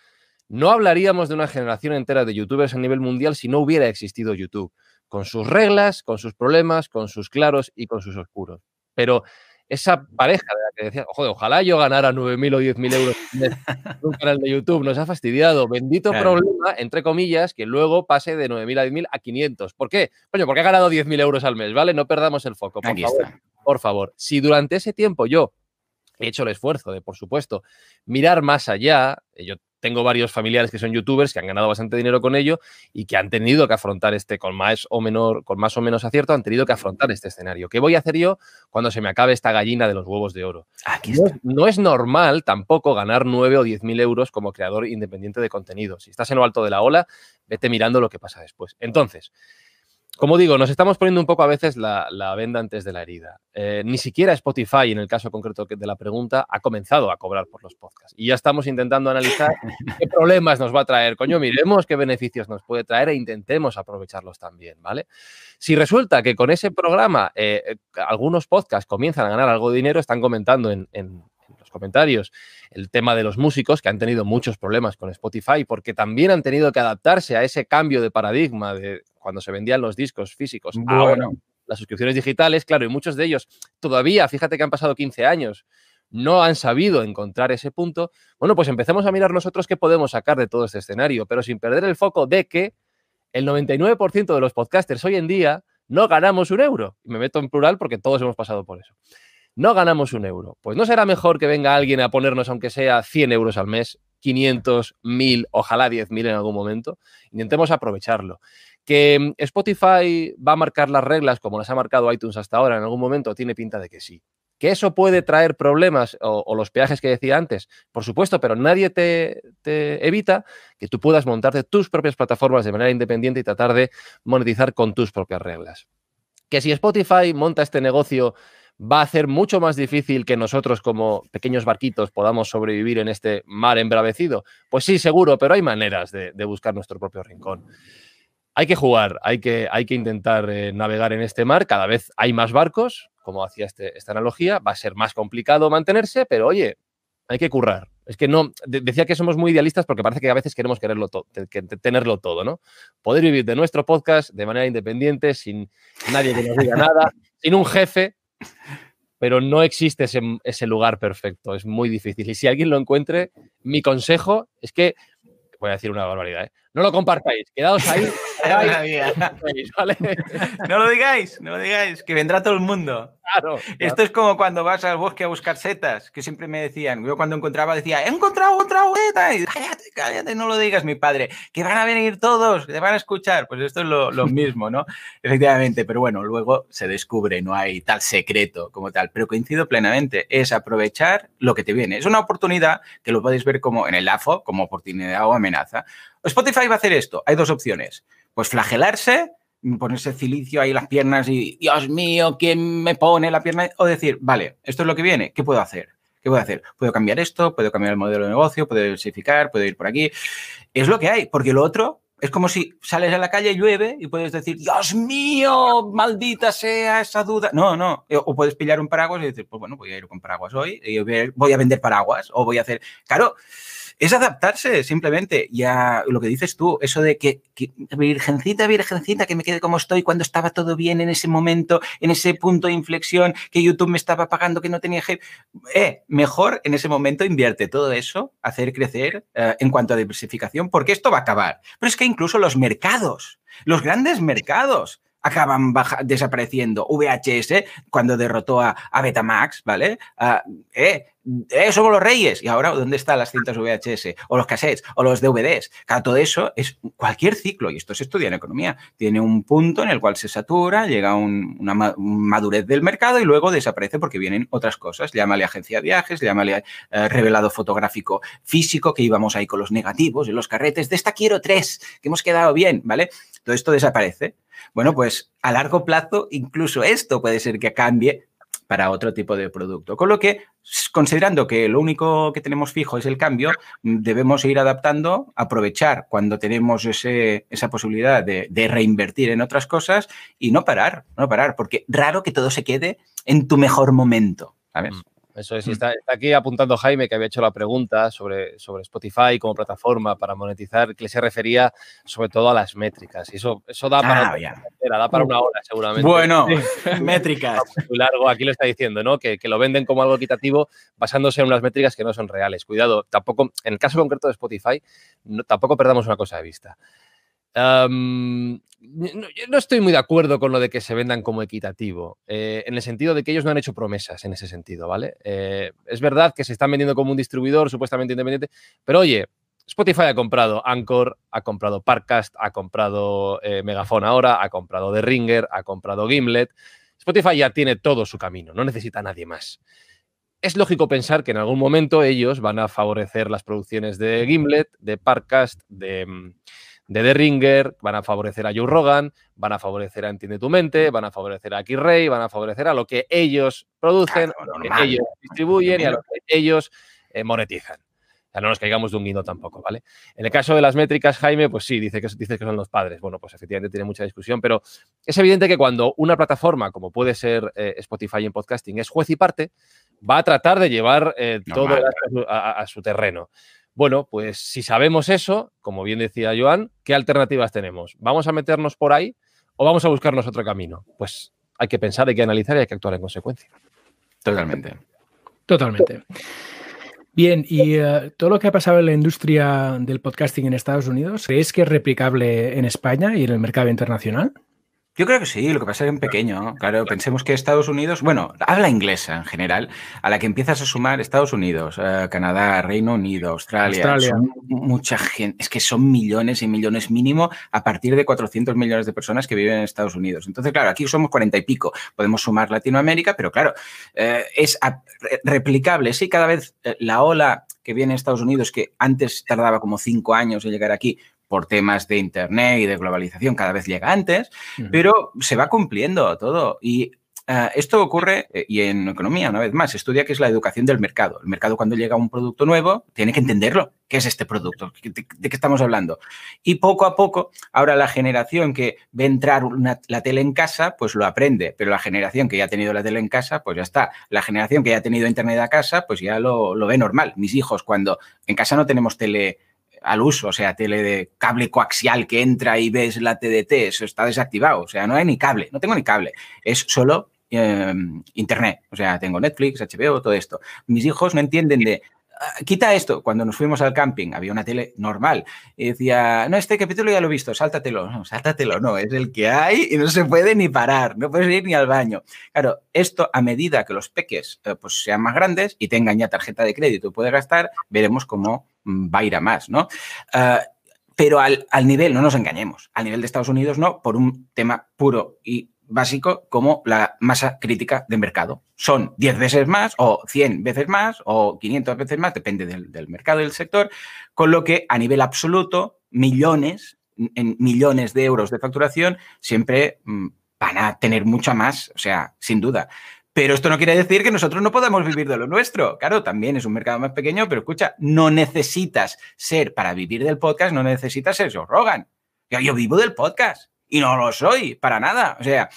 no hablaríamos de una generación entera de youtubers a nivel mundial si no hubiera existido YouTube, con sus reglas, con sus problemas, con sus claros y con sus oscuros. Pero esa pareja de la que decía, joder, ojalá yo ganara 9.000 o 10.000 euros en un canal de YouTube, nos ha fastidiado. Bendito problema, entre comillas, que luego pase de 9.000 a 10.000 a 500. ¿Por qué? Coño, porque ha ganado 10.000 euros al mes, ¿vale? No perdamos el foco. Por favor, por favor, si durante ese tiempo yo he hecho el esfuerzo de, por supuesto, mirar más allá. Eh, yo tengo varios familiares que son youtubers que han ganado bastante dinero con ello y que han tenido que afrontar este con más o menor, con más o menos acierto, han tenido que afrontar este escenario. ¿Qué voy a hacer yo cuando se me acabe esta gallina de los huevos de oro? no, es, normal tampoco ganar 9 o 10 mil euros como creador independiente de contenido. Si estás en lo alto de la ola, vete mirando lo que pasa después. Entonces, como digo, nos estamos poniendo un poco a veces la, venda antes de la herida. Eh, ni siquiera Spotify, en el caso concreto de la pregunta, ha comenzado a cobrar por los podcasts. Y ya estamos intentando analizar qué problemas nos va a traer. Coño, miremos qué beneficios nos puede traer e intentemos aprovecharlos también, ¿vale? Si resulta que con ese programa eh, algunos podcasts comienzan a ganar algo de dinero, están comentando en, en los comentarios el tema de los músicos que han tenido muchos problemas con Spotify porque también han tenido que adaptarse a ese cambio de paradigma de cuando se vendían los discos físicos. Ahora, las suscripciones digitales, claro, y muchos de ellos todavía, fíjate que han pasado 15 años, no han sabido encontrar ese punto. Bueno, pues empecemos a mirar nosotros qué podemos sacar de todo este escenario, pero sin perder el foco de que el 99% de los podcasters hoy en día no ganamos un euro. Y me meto en plural porque todos hemos pasado por eso. No ganamos un euro. Pues no será mejor que venga alguien a ponernos, aunque sea 100 euros al mes, 500, 1000, ojalá 10.000 en algún momento. Intentemos aprovecharlo. Que mm, Spotify va a marcar las reglas como las ha marcado iTunes hasta ahora en algún momento, tiene pinta de que sí. ¿Que eso puede traer problemas o, los peajes que decía antes? Por supuesto, pero nadie te, te, evita que tú puedas montarte tus propias plataformas de manera independiente y tratar de monetizar con tus propias reglas. Que si Spotify monta este negocio va a hacer mucho más difícil que nosotros como pequeños barquitos podamos sobrevivir en este mar embravecido? Pues sí, seguro, pero hay maneras de, buscar nuestro propio rincón. Hay que jugar, hay que, hay que intentar eh, navegar en este mar. Cada vez hay más barcos, como hacía este, esta analogía. Va a ser más complicado mantenerse, pero oye, hay que currar. Es que no, decía que somos muy idealistas porque parece que a veces queremos quererlo todo, tenerlo todo, ¿no? Poder vivir de nuestro podcast de manera independiente, sin nadie que nos diga nada, sin un jefe, pero no existe ese, lugar perfecto, es muy difícil. Y si alguien lo encuentre, mi consejo es que, voy a decir una barbaridad, ¿eh? no lo compartáis, quedaos ahí. No lo digáis, no lo digáis, que vendrá todo el mundo. Esto es como cuando vas al bosque a buscar setas, que siempre me decían, yo cuando encontraba decía, he encontrado otra seta, y cállate, cállate, no lo digas, mi padre, que van a venir todos, que te van a escuchar. Pues esto es lo, lo mismo, ¿no? Efectivamente, pero bueno, luego se descubre, no hay tal secreto como tal, pero coincido plenamente, es aprovechar lo que te viene. Es una oportunidad que lo podéis ver como en el AFO, como oportunidad o amenaza. Spotify va a hacer esto, hay dos opciones, pues flagelarse ponerse cilicio ahí las piernas y, Dios mío, ¿quién me pone la pierna? O decir, vale, esto es lo que viene, ¿qué puedo hacer? ¿Qué puedo hacer? Puedo cambiar esto, puedo cambiar el modelo de negocio, puedo diversificar, puedo ir por aquí. Es lo que hay, porque lo otro es como si sales a la calle llueve y puedes decir, Dios mío, maldita sea esa duda. No, no. O puedes pillar un paraguas y decir, pues bueno, voy a ir con paraguas hoy, y voy a vender paraguas, o voy a hacer. Claro, es adaptarse simplemente y a lo que dices tú, eso de que, virgencita, virgencita, que me quede como estoy cuando estaba todo bien en ese momento, en ese punto de inflexión, que YouTube me estaba pagando, que no tenía jefe. Eh, mejor en ese momento invierte todo eso, hacer crecer eh, en cuanto a diversificación, porque esto va a acabar. Pero es que incluso los mercados, los grandes mercados, acaban desapareciendo. VHS, cuando derrotó a, Betamax, ¿vale? Ah, eh, eh, somos los reyes. Y ahora, ¿dónde están las cintas VHS? O los cassettes, o los DVDs. Claro, todo eso es cualquier ciclo, y esto se estudia en economía. Tiene un punto en el cual se satura, llega una madurez del mercado y luego desaparece porque vienen otras cosas. Llámale agencia de viajes, llámale eh, revelado fotográfico físico, que íbamos ahí con los negativos y los carretes. De esta quiero tres, que hemos quedado bien, ¿vale? Todo esto desaparece. Bueno, pues a largo plazo incluso esto puede ser que cambie para otro tipo de producto. Con lo que, considerando que lo único que tenemos fijo es el cambio, debemos ir adaptando, aprovechar cuando tenemos esa posibilidad de, reinvertir en otras cosas y no parar, no parar, porque raro que todo se quede en tu mejor momento, ¿sabes? Mm. Eso es, mm. está, aquí apuntando Jaime que había hecho la pregunta sobre, sobre Spotify como plataforma para monetizar, que se refería sobre todo a las métricas. Y eso, eso da, para, ah, da para una hora seguramente. Bueno, métricas. Muy largo, aquí lo está diciendo, ¿no? Que, que, lo venden como algo equitativo basándose en unas métricas que no son reales. Cuidado, tampoco, en el caso concreto de Spotify, no, tampoco perdamos una cosa de vista no, no estoy muy de acuerdo con lo de que se vendan como equitativo, eh, en el sentido de que ellos no han hecho promesas en ese sentido, ¿vale? Eh, es verdad que se están vendiendo como un distribuidor supuestamente independiente, pero oye, Spotify ha comprado Anchor, ha comprado Parcast, ha comprado eh, Megafon ahora, ha comprado The Ringer, ha comprado Gimlet. Spotify ya tiene todo su camino, no necesita a nadie más. Es lógico pensar que en algún momento ellos van a favorecer las producciones de Gimlet, de Parcast, de, mm, de The Ringer, van a favorecer a Joe Rogan, van a favorecer a Entiende tu Mente, van a favorecer a X-Ray, van a favorecer a lo que ellos producen, a lo que ellos distribuyen y a lo que ellos eh, monetizan. Ya no nos caigamos de un guindo tampoco, ¿vale? En el caso de las métricas, Jaime, pues sí, dice que, dice que son los padres. Bueno, pues efectivamente tiene mucha discusión, pero es evidente que cuando una plataforma, como puede ser eh, Spotify en podcasting, es juez y parte, va a tratar de llevar eh, todo a, su terreno. Bueno, pues si sabemos eso, como bien decía Joan, ¿qué alternativas tenemos? ¿Vamos a meternos por ahí o vamos a buscarnos otro camino? Pues hay que pensar, hay que analizar y hay que actuar en consecuencia. Totalmente. Totalmente. Bien, y eh, todo lo que ha pasado en la industria del podcasting en Estados Unidos, ¿crees que es replicable en España y en el mercado internacional? Yo creo que sí, lo que pasa es que en pequeño. Claro, pensemos que Estados Unidos, bueno, habla inglesa en general, a la que empiezas a sumar Estados Unidos, eh, Canadá, Reino Unido, Australia, mucha gente, es que son millones y millones mínimo a partir de 400 millones de personas que viven en Estados Unidos. Entonces, claro, aquí somos 40 y pico, podemos sumar Latinoamérica, pero claro, eh, es replicable. Sí, cada vez eh, la ola que viene en Estados Unidos, que antes tardaba como cinco años en llegar aquí, por temas de Internet y de globalización cada vez llega antes, pero se va cumpliendo todo. Y ah, esto ocurre, eh, y en economía, una vez más, estudia que es la educación del mercado. El mercado cuando llega un producto nuevo tiene que entenderlo. ¿Qué es este producto? ¿De, qué estamos hablando? Y poco a poco, ahora la generación que ve entrar la tele en casa, pues lo aprende, pero la generación que ya ha tenido la tele en casa, pues ya está. La generación que ya ha tenido internet a casa, pues ya lo, lo ve normal. Mis hijos, cuando en casa no tenemos tele al uso, o sea, tele de cable coaxial que entra y ves la TDT, eso está desactivado, o sea, no hay ni cable, no tengo ni cable, es solo em, internet, o sea, tengo Netflix, HBO, todo esto. Mis hijos no entienden de, quita esto, cuando nos fuimos al camping había una tele normal y decía, no, este capítulo ya lo he visto, sáltatelo, no, sáltatelo, no, es el que hay y no se puede ni parar, no puedes ir ni al baño. Claro, esto a medida que los peques eh, pues sean más grandes y tengan ya tarjeta de crédito y puede gastar, veremos cómo va a ir a más, ¿no? Ah, pero al, nivel, no nos engañemos, al nivel de Estados Unidos no, por un tema puro y básico como la masa crítica de mercado. Son 10 veces más o 100 veces más o 500 veces más, depende del, mercado y del sector, con lo que a nivel absoluto, millones, en millones de euros de facturación, siempre mm, van a tener mucha más, o sea, sin duda. Pero esto no quiere decir que nosotros no podamos vivir de lo nuestro. Claro, también es un mercado más pequeño, pero escucha, no necesitas ser, para vivir del podcast, no necesitas ser Joe Rogan. Yo, vivo del podcast y no lo soy, para nada. O sea,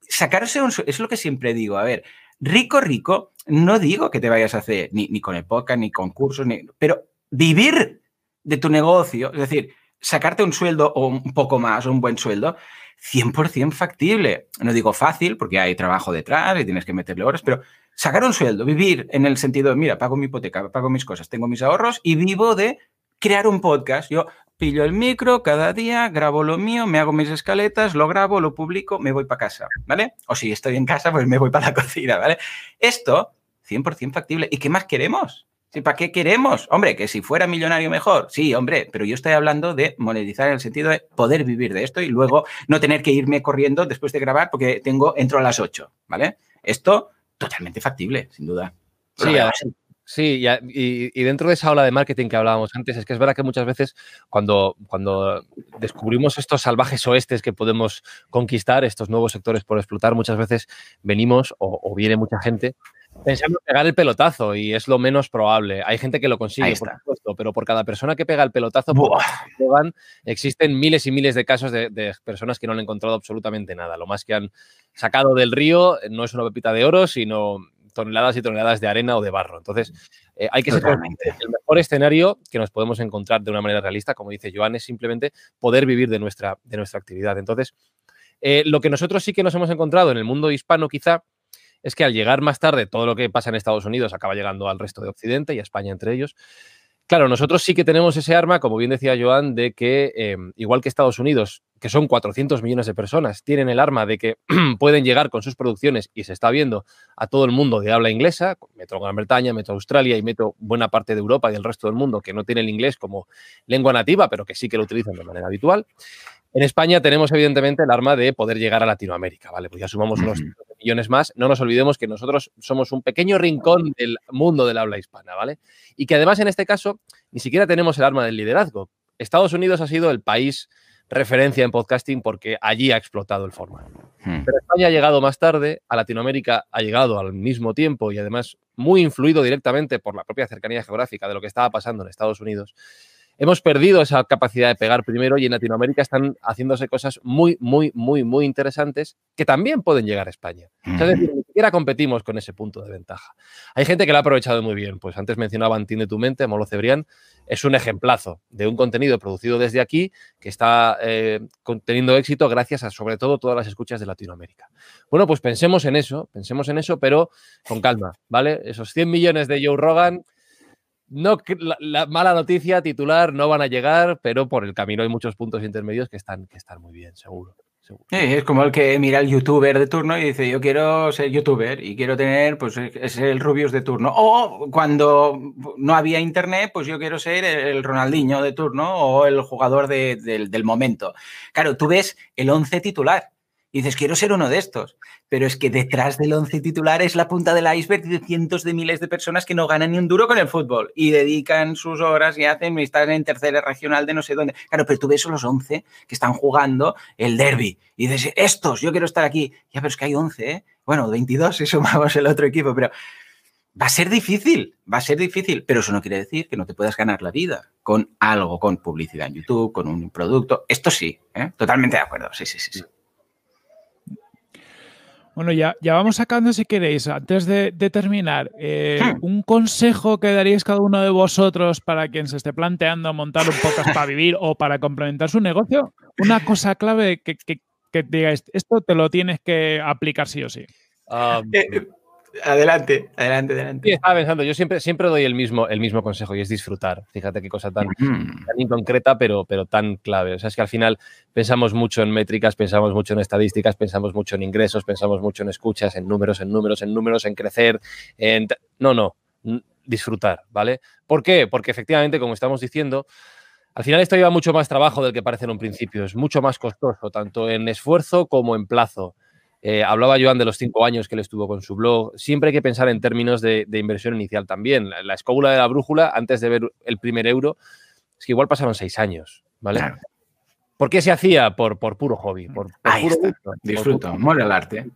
sacarse un... Es lo que siempre digo, a ver, rico, rico, no digo que te vayas a hacer ni, ni con el podcast, ni con cursos, ni, pero vivir de tu negocio, es decir, sacarte un sueldo o un poco más, un buen sueldo, 100% factible. No digo fácil, porque hay trabajo detrás y tienes que meterle horas, pero sacar un sueldo, vivir en el sentido de, mira, pago mi hipoteca, pago mis cosas, tengo mis ahorros y vivo de crear un podcast. Yo pillo el micro cada día, grabo lo mío, me hago mis escaletas, lo grabo, lo publico, me voy para casa, ¿vale? O si estoy en casa, pues me voy para la cocina, ¿vale? Esto, 100% factible. ¿Y qué más queremos? ¿Para qué queremos? Hombre, que si fuera millonario mejor. Sí, hombre, pero yo estoy hablando de monetizar en el sentido de poder vivir de esto y luego no tener que irme corriendo después de grabar porque tengo, entro a las 8, ¿vale? Esto totalmente factible, sin duda. Sí, y, dentro de esa ola de marketing que hablábamos antes, es que es verdad que muchas veces cuando, cuando descubrimos estos salvajes oestes que podemos conquistar, estos nuevos sectores por explotar, muchas veces venimos o viene mucha gente Pensamos pegar el pelotazo y es lo menos probable. Hay gente que lo consigue, por supuesto, pero por cada persona que pega el pelotazo, existen miles y miles de casos de, personas que no han encontrado absolutamente nada. Lo más que han sacado del río no es una pepita de oro, sino toneladas y toneladas de arena o de barro. Entonces, eh, hay que ser el mejor escenario que nos podemos encontrar de una manera realista, como dice Joan, es simplemente poder vivir de nuestra, de nuestra actividad. Entonces, eh, lo que nosotros sí que nos hemos encontrado en el mundo hispano, quizá, es que al llegar más tarde todo lo que pasa en Estados Unidos acaba llegando al resto de Occidente y a España entre ellos. Claro, nosotros sí que tenemos ese arma, como bien decía Joan, de que em, igual que Estados Unidos, que son 400 millones de personas, tienen el arma de que pueden llegar con sus producciones y se está viendo a todo el mundo de habla inglesa, Metro Gran Bretaña, Metro Australia y Metro buena parte de Europa y el resto del mundo que no tiene el inglés como lengua nativa, pero que sí que lo utilizan de manera habitual. En España tenemos evidentemente el arma de poder llegar a Latinoamérica, ¿vale? Pues ya sumamos unos millones más. No nos olvidemos que nosotros somos un pequeño rincón del mundo del habla hispana, ¿vale? Y que además en este caso ni siquiera tenemos el arma del liderazgo. Estados Unidos ha sido el país referencia en podcasting porque allí ha explotado el formato. Hmm. Pero España ha llegado más tarde, a Latinoamérica ha llegado al mismo tiempo y además muy influido directamente por la propia cercanía geográfica de lo que estaba pasando en Estados Unidos hemos perdido esa capacidad de pegar primero y en Latinoamérica están haciéndose cosas muy, muy, muy, muy interesantes que también pueden llegar a España. es decir, ni siquiera competimos con ese punto de ventaja. Hay gente que lo ha aprovechado muy bien. Pues antes mencionaba Entiende tu mente, Molo Cebrián, es un ejemplazo de un contenido producido desde aquí que está eh, teniendo éxito gracias a sobre todo todas las escuchas de Latinoamérica. Bueno, pues pensemos en eso, pensemos en eso, pero con calma, ¿vale? Esos 100 millones de Joe Rogan no, la, mala noticia titular no van a llegar, pero por el camino hay muchos puntos intermedios que están, que están muy bien, seguro. es como el que mira al youtuber de turno y dice, yo quiero ser youtuber y quiero tener, pues, es el Rubius de turno. O cuando no había internet, pues yo quiero ser el Ronaldinho de turno o el jugador del momento. Claro, tú ves el 11 titular y dices, quiero ser uno de estos. Pero es que detrás del once titular es la punta del iceberg de cientos de miles de personas que no ganan ni un duro con el fútbol y dedican sus horas y hacen, están en tercera regional de no sé dónde. Claro, pero tú ves a los once que están jugando el derby y dices, estos, yo quiero estar aquí. Ya, pero es que hay once, ¿eh? Bueno, 22 si sumamos el otro equipo, pero va a ser difícil, va a ser difícil, pero eso no quiere decir que no te puedas ganar la vida con algo, con publicidad en YouTube, con un producto. Esto sí, ¿eh? totalmente de acuerdo, sí, sí, sí. sí. Bueno, ya, ya vamos sacando, si queréis, antes de, terminar, eh, hmm. un consejo que daríais cada uno de vosotros para quien se esté planteando montar un podcast para vivir o para complementar su negocio. Una cosa clave que, que, digáis, esto te lo tienes que aplicar sí o sí. Ah, eh, Adelante, adelante, adelante. Sí, estaba pensando, yo siempre, siempre doy el mismo, el mismo consejo y es disfrutar. Fíjate qué cosa tan, inconcreta, pero, pero tan clave. O sea, es que al final pensamos mucho en métricas, pensamos mucho en estadísticas, pensamos mucho en ingresos, pensamos mucho en escuchas, en números, en números, en números, en crecer. En... No, no, disfrutar, ¿vale? ¿Por qué? Porque efectivamente, como estamos diciendo, al final esto lleva mucho más trabajo del que parece en un principio. Es mucho más costoso, tanto en esfuerzo como en plazo. Eh, hablaba Joan de los cinco años que él estuvo con su blog. Siempre hay que pensar en términos de, inversión inicial también. La, escóbula de la brújula, antes de ver el primer euro, es que igual pasaron seis años, ¿vale? ¿Por qué se hacía? Por, por puro hobby. Por, puro Disfruto, mola el arte.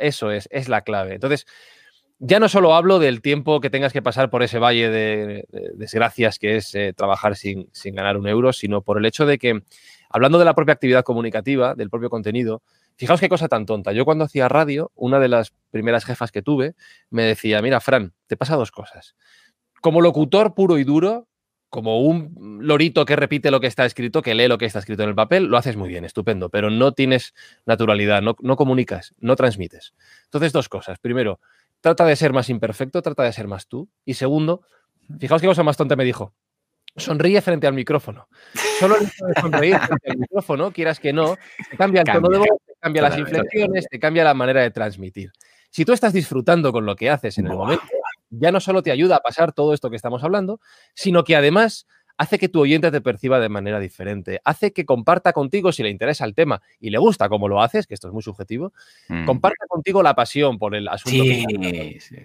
Eso es, es la clave. Entonces, ya no solo hablo del tiempo que tengas que pasar por ese valle de, desgracias que es eh, trabajar sin, sin ganar un euro, sino por el hecho de que, hablando de la propia actividad comunicativa, del propio contenido, Fijaos qué cosa tan tonta. Yo cuando hacía radio, una de las primeras jefas que tuve me decía, mira, Fran, te pasa dos cosas. Como locutor puro y duro, como un lorito que repite lo que está escrito, que lee lo que está escrito en el papel, lo haces muy bien, estupendo, pero no tienes naturalidad, no, no comunicas, no transmites. Entonces, dos cosas. Primero, trata de ser más imperfecto, trata de ser más tú. Y segundo, fijaos qué cosa más tonta me dijo sonríe frente al micrófono. Solo el hecho de sonreír frente al micrófono, quieras que no, cambia el tono de voz, cambia las inflexiones, te cambia la manera de transmitir. Si tú estás disfrutando con lo que haces en el momento, ya no solo te ayuda a pasar todo esto que estamos hablando, sino que además hace que tu oyente te perciba de manera diferente, hace que comparta contigo si le interesa el tema y le gusta cómo lo haces, que esto es muy subjetivo, mm. comparta contigo la pasión por el asunto.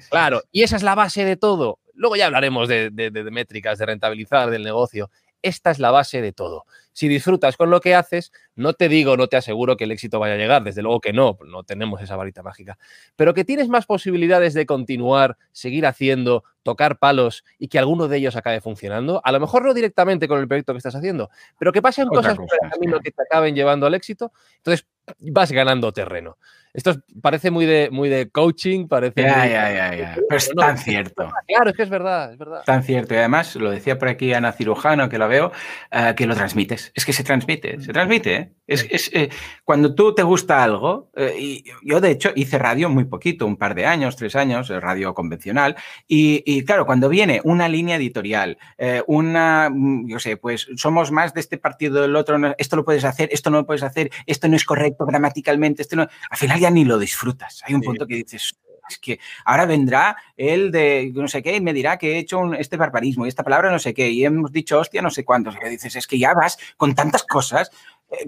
Claro, y esa es la base de todo. Luego ya hablaremos de, métricas, de rentabilizar del negocio. Esta es la base de todo. Si disfrutas con lo que haces, no te digo, no te aseguro que el éxito vaya a llegar, desde luego que no, no tenemos esa varita mágica, pero que tienes más posibilidades de continuar, seguir haciendo, tocar palos y que alguno de ellos acabe funcionando, a lo mejor no directamente con el proyecto que estás haciendo, pero que pasen cosas por el camino que te acaben llevando al éxito, entonces vas ganando terreno. Esto parece muy de, muy de coaching, parece. Ya, ya, ya, ya. Pero es tan cierto. Claro, es que es verdad, es verdad. Tan cierto. Y además, lo decía por aquí Ana Cirujano, que la veo, eh, que lo transmites. Es que se transmite, se transmite. ¿eh? Es, es eh, cuando tú te gusta algo, y yo de hecho hice radio muy poquito, un par de años, tres años, radio convencional, y, y claro, cuando viene una línea editorial, una, mm, yo sé, pues somos más de este partido del otro, esto lo puedes hacer, esto no lo puedes hacer, esto no es correcto gramaticalmente, esto no. Al final ya ni lo disfrutas. Hay un punto que dices, que ahora vendrá el de no sé qué y me dirá que he hecho este barbarismo y esta palabra no sé qué y hemos dicho hostia no sé cuántos. Y dices, es que ya vas con tantas cosas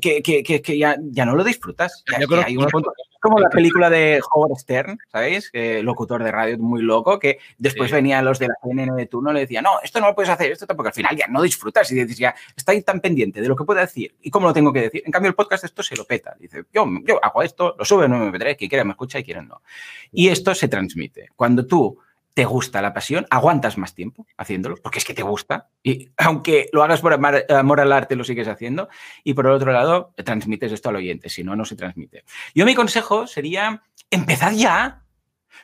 que, que, que ya, ya, no lo disfrutas. Yo creo hay un punto, como la película de Howard Stern, ¿sabéis? locutor de radio muy loco, que después venían los de la CNN de turno y le decía, no, esto no lo puedes hacer, esto tampoco. Al final ya no disfrutas y dices, ya, está tan pendiente de lo que puede decir y cómo lo tengo que decir. En cambio, el podcast esto se lo peta. Dice, yo, yo hago esto, lo sube en un MP3, quien quiera me escucha y quien no. Y esto se transmite. Cuando tú te gusta la pasión, aguantas más tiempo haciéndolo, porque es que te gusta. Y aunque lo hagas por amor al arte, lo sigues haciendo. Y por el otro lado, transmites esto al oyente, si no, no se transmite. Yo mi consejo sería, empezad ya,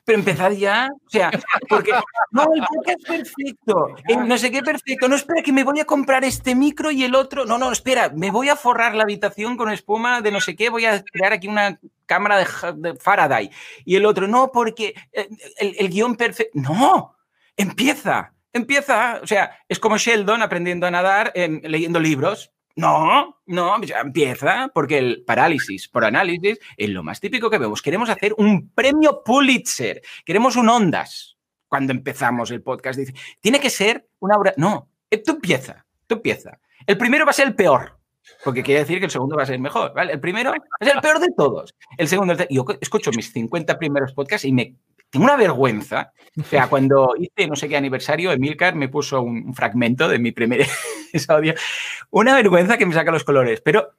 pero empezad ya, o sea, porque no, el podcast es perfecto, no sé qué perfecto, no espera que me voy a comprar este micro y el otro, no, no, espera, me voy a forrar la habitación con espuma de no sé qué, voy a crear aquí una cámara de, Faraday y el otro, no, porque eh, el, guion perfecto, no, empieza, empieza, o sea, es como Sheldon aprendiendo a nadar leyendo libros, no, no, empieza porque el parálisis por análisis es lo más típico que vemos. Queremos hacer un premio Pulitzer, queremos un Ondas. Cuando empezamos el podcast, dice, tiene que ser una obra. No, eh, tú empieza, tú empieza. El primero va a ser el peor, porque quiere decir que el segundo va a ser mejor. ¿vale? El primero es el peor de todos. El segundo, yo escucho mis 50 primeros podcasts y me tengo una vergüenza. O sea, cuando hice no sé qué aniversario, Emilcar me puso un, fragmento de mi primer episodio. Una vergüenza que me saca los colores, pero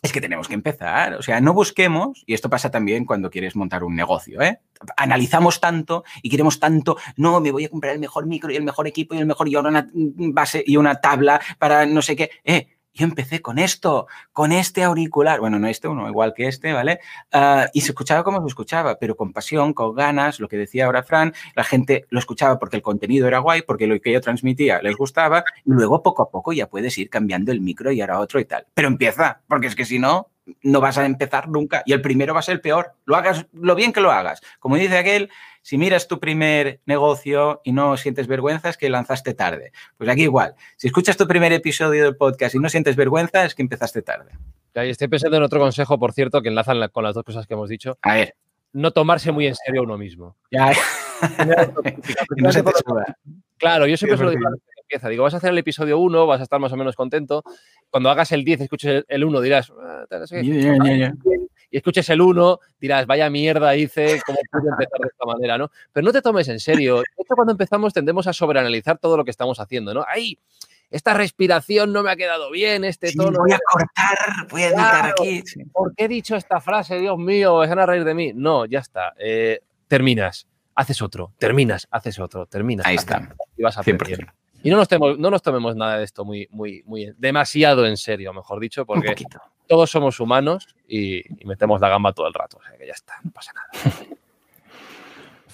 es que tenemos que empezar. O sea, no busquemos, y esto pasa también cuando quieres montar un negocio, ¿eh? Analizamos tanto y queremos tanto, no, me voy a comprar el mejor micro y el mejor equipo y el mejor y ahora una base y una tabla para no sé qué. Eh, yo empecé con esto, con este auricular, bueno, no este, uno igual que este, ¿vale? Ah, y se escuchaba como se escuchaba, pero con pasión, con ganas, lo que decía ahora Fran, la gente lo escuchaba porque el contenido era guay, porque lo que yo transmitía les gustaba, y luego poco a poco ya puedes ir cambiando el micro y ahora otro y tal. Pero empieza, porque es que si no, no vas a empezar nunca y el primero va a ser el peor. Lo hagas lo bien que lo hagas. Como dice aquel, si miras tu primer negocio y no sientes vergüenza, es que lanzaste tarde. Pues aquí igual. Si escuchas tu primer episodio del podcast y no sientes vergüenza, es que empezaste tarde. Y estoy pensando en otro consejo, por cierto, que enlazan con las dos cosas que hemos dicho. A ver. No tomarse muy en serio uno mismo. Ya. no se te Claro, yo siempre suelo decir empieza. Digo, vas a hacer el episodio 1, vas a estar más o menos contento. Cuando hagas el 10, escuches el 1, dirás, ah, y escuches el 1, dirás, vaya mierda hice, ¿cómo pude empezar de esta manera? ¿no? Pero no te tomes en serio. Esto cuando empezamos tendemos a sobreanalizar todo lo que estamos haciendo, ¿no? ¡Ay! Esta respiración no me ha quedado bien, este tono. Voy a cortar, voy a editar aquí. ¿Por qué he dicho esta frase? Dios mío, van a reír de mí. No, ya está. Eh, terminas, haces otro, terminas, haces otro, terminas. Ahí está. Y vas a aprender. Y no nos, tomemos, no nos tomemos nada de esto muy, muy, muy, demasiado en serio, mejor dicho, porque todos somos humanos y, metemos la gamba todo el rato. O sea que ya está, no pasa nada.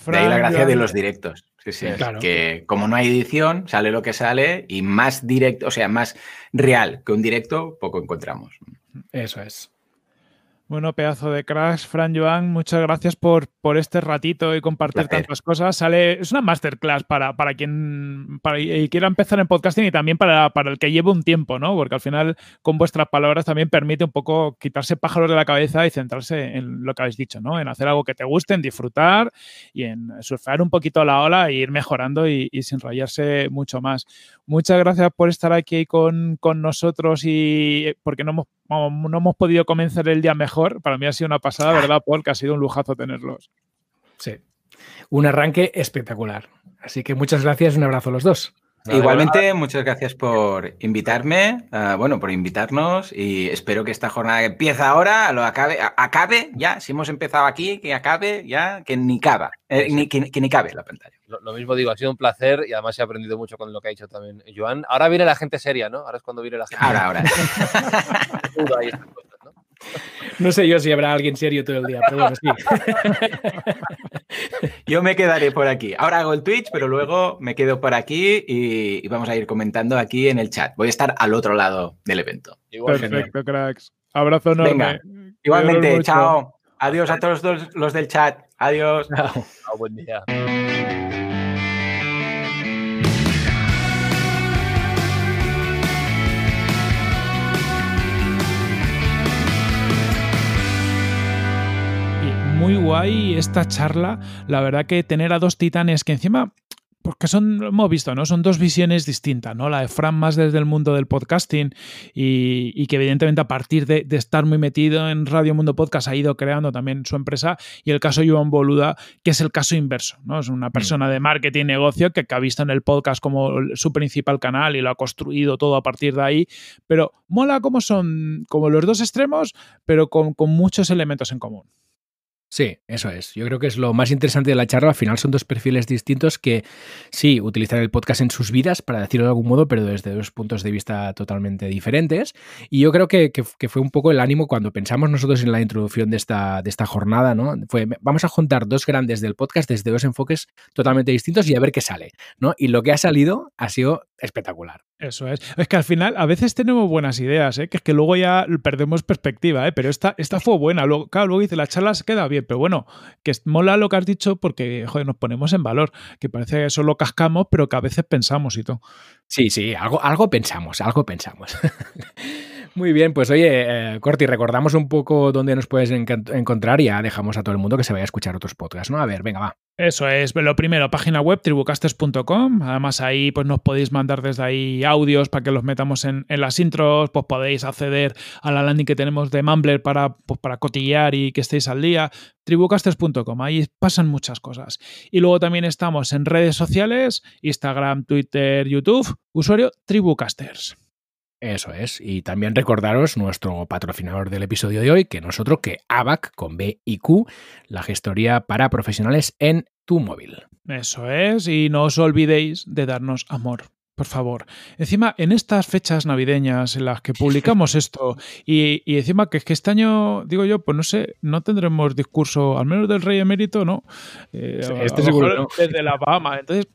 de ahí la gracia de los directos. Sí, sí, Que como no hay edición, sale lo que sale y más directo, o sea, más real que un directo, poco encontramos. Eso es. Bueno, pedazo de crash, Fran Joan, muchas gracias por, por este ratito y compartir tantas cosas. Sale, es una masterclass para, para quien para, quiera empezar en podcasting y también para, para, el que lleve un tiempo, ¿no? Porque al final, con vuestras palabras, también permite un poco quitarse pájaros de la cabeza y centrarse en lo que habéis dicho, ¿no? En hacer algo que te guste, en disfrutar y en surfear un poquito la ola e ir mejorando y, sin rayarse mucho más. Muchas gracias por estar aquí con, con nosotros y porque no hemos no hemos podido comenzar el día mejor. Para mí ha sido una pasada, ¿verdad, Paul? Que ha sido un lujazo tenerlos. Sí. Un arranque espectacular. Así que muchas gracias, un abrazo a los dos. Igualmente, muchas gracias por invitarme, ah, bueno, por invitarnos y espero que esta jornada que empieza ahora lo acabe, acabe ya, si hemos empezado aquí, que acabe ya, que ni caba, eh, ni, que, ni cabe la pantalla. Lo, mismo digo, ha sido un placer y además he aprendido mucho con lo que ha dicho también Joan. Ahora viene la gente seria, ¿no? Ahora es cuando viene la gente. Ahora, ahora. ¿no? sé yo si habrá alguien serio todo el día, pero bueno, sí. Yo me quedaré por aquí. Ahora hago el Twitch, pero luego me quedo por aquí y, vamos a ir comentando aquí en el chat. Voy a estar al otro lado del evento. Perfecto, cracks. Abrazo enorme. igualmente, chao. Adiós a todos los del chat. Adiós. Chao. buen día. Muy guay esta charla. La verdad que tener a dos titanes que encima porque son, hemos visto, ¿no? Son dos visiones distintas, ¿no? La de Fran más desde el mundo del podcasting y, que evidentemente a partir de, estar muy metido en Radio Mundo Podcast ha ido creando también su empresa y el caso Joan Boluda, que es el caso inverso, ¿no? Es una mm. persona de marketing y negocio que, ha visto en el podcast como su principal canal y lo ha construido todo a partir de ahí, pero mola como son como los dos extremos, pero con muchos elementos en común. Sí, eso es. Yo creo que es lo más interesante de la charla. Al final son dos perfiles distintos que sí utilizan el podcast en sus vidas, para decirlo de algún modo, pero desde dos puntos de vista totalmente diferentes. Y yo creo que, fue un poco el ánimo cuando pensamos nosotros en la introducción de esta, de esta jornada, ¿no? Fue, vamos a juntar dos grandes del podcast desde dos enfoques totalmente distintos y a ver qué sale, ¿no? Y lo que ha salido ha sido espectacular. Eso es. Es que al final a veces tenemos buenas ideas, ¿eh? que es que luego ya perdemos perspectiva, ¿eh? pero esta, esta fue buena. Luego, claro, luego dice, la charla se queda bien, pero bueno, que mola lo que has dicho porque, joder, nos ponemos en valor, que parece que solo cascamos, pero que a veces pensamos y todo. Sí, sí, algo, algo pensamos, algo pensamos. Muy bien, pues oye, eh, Corti, recordamos un poco dónde nos puedes encontrar y ya dejamos a todo el mundo que se vaya a escuchar otros podcasts, ¿no? A ver, venga, va. Eso es, lo primero, página web tribucasters.com. Además, ahí pues nos podéis mandar desde ahí audios para que los metamos en, las intros. Pues podéis acceder a la landing que tenemos de Mumbler para, pues, para cotillear y que estéis al día. Tribucasters.com, ahí pasan muchas cosas. Y luego también estamos en redes sociales: Instagram, Twitter, YouTube. Usuario Tribucasters. Eso es. Y también recordaros nuestro patrocinador del episodio de hoy, que nosotros, que ABAC con B y Q, la gestoría para profesionales en tu móvil. Eso es. Y no os olvidéis de darnos amor. Por favor. Encima, en estas fechas navideñas en las que publicamos esto, y, encima que es que este año, digo yo, pues no sé, no tendremos discurso, al menos del rey emérito, ¿no? Eh, este seguro. Desde la Bahama. Entonces,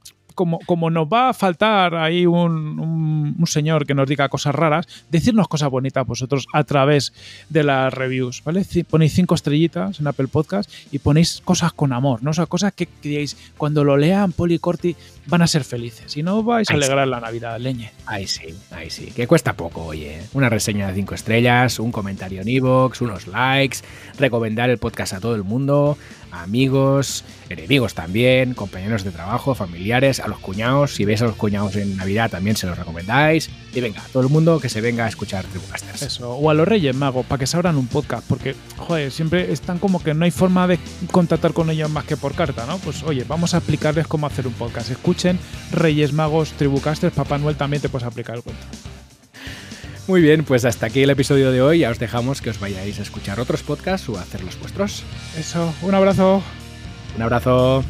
como, nos va a faltar ahí un, señor que nos diga cosas raras, decirnos cosas bonitas vosotros a través de las reviews, ¿vale? Ponéis cinco estrellitas en Apple Podcast y ponéis cosas con amor, ¿no? O sea, cosas que, digáis, cuando lo lean Poli Corti van a ser felices y no vais a alegrar la Navidad, leñe. Ahí sí, ahí sí, que cuesta poco, oye. Una reseña de cinco estrellas, un comentario en iVoox, unos likes, recomendar el podcast a todo el mundo, amigos, enemigos también, compañeros de trabajo, familiares, a los cuñados. Si veis a los cuñados en Navidad también se los recomendáis. Y venga, todo el mundo que se venga a escuchar Tribucasters. Eso, o a los Reyes Magos, para que se abran un podcast, porque, joder, siempre están como que no hay forma de contactar con ellos más que por carta, ¿no? Pues oye, vamos a explicarles cómo hacer un podcast. Escuchen Reyes Magos, Tribucasters, Papá Noel también te puedes aplicar el cuento. Muy bien, pues hasta aquí el episodio de hoy. Ya os dejamos que os vayáis a escuchar otros podcasts o a hacer los vuestros. Eso, un abrazo. Un abrazo.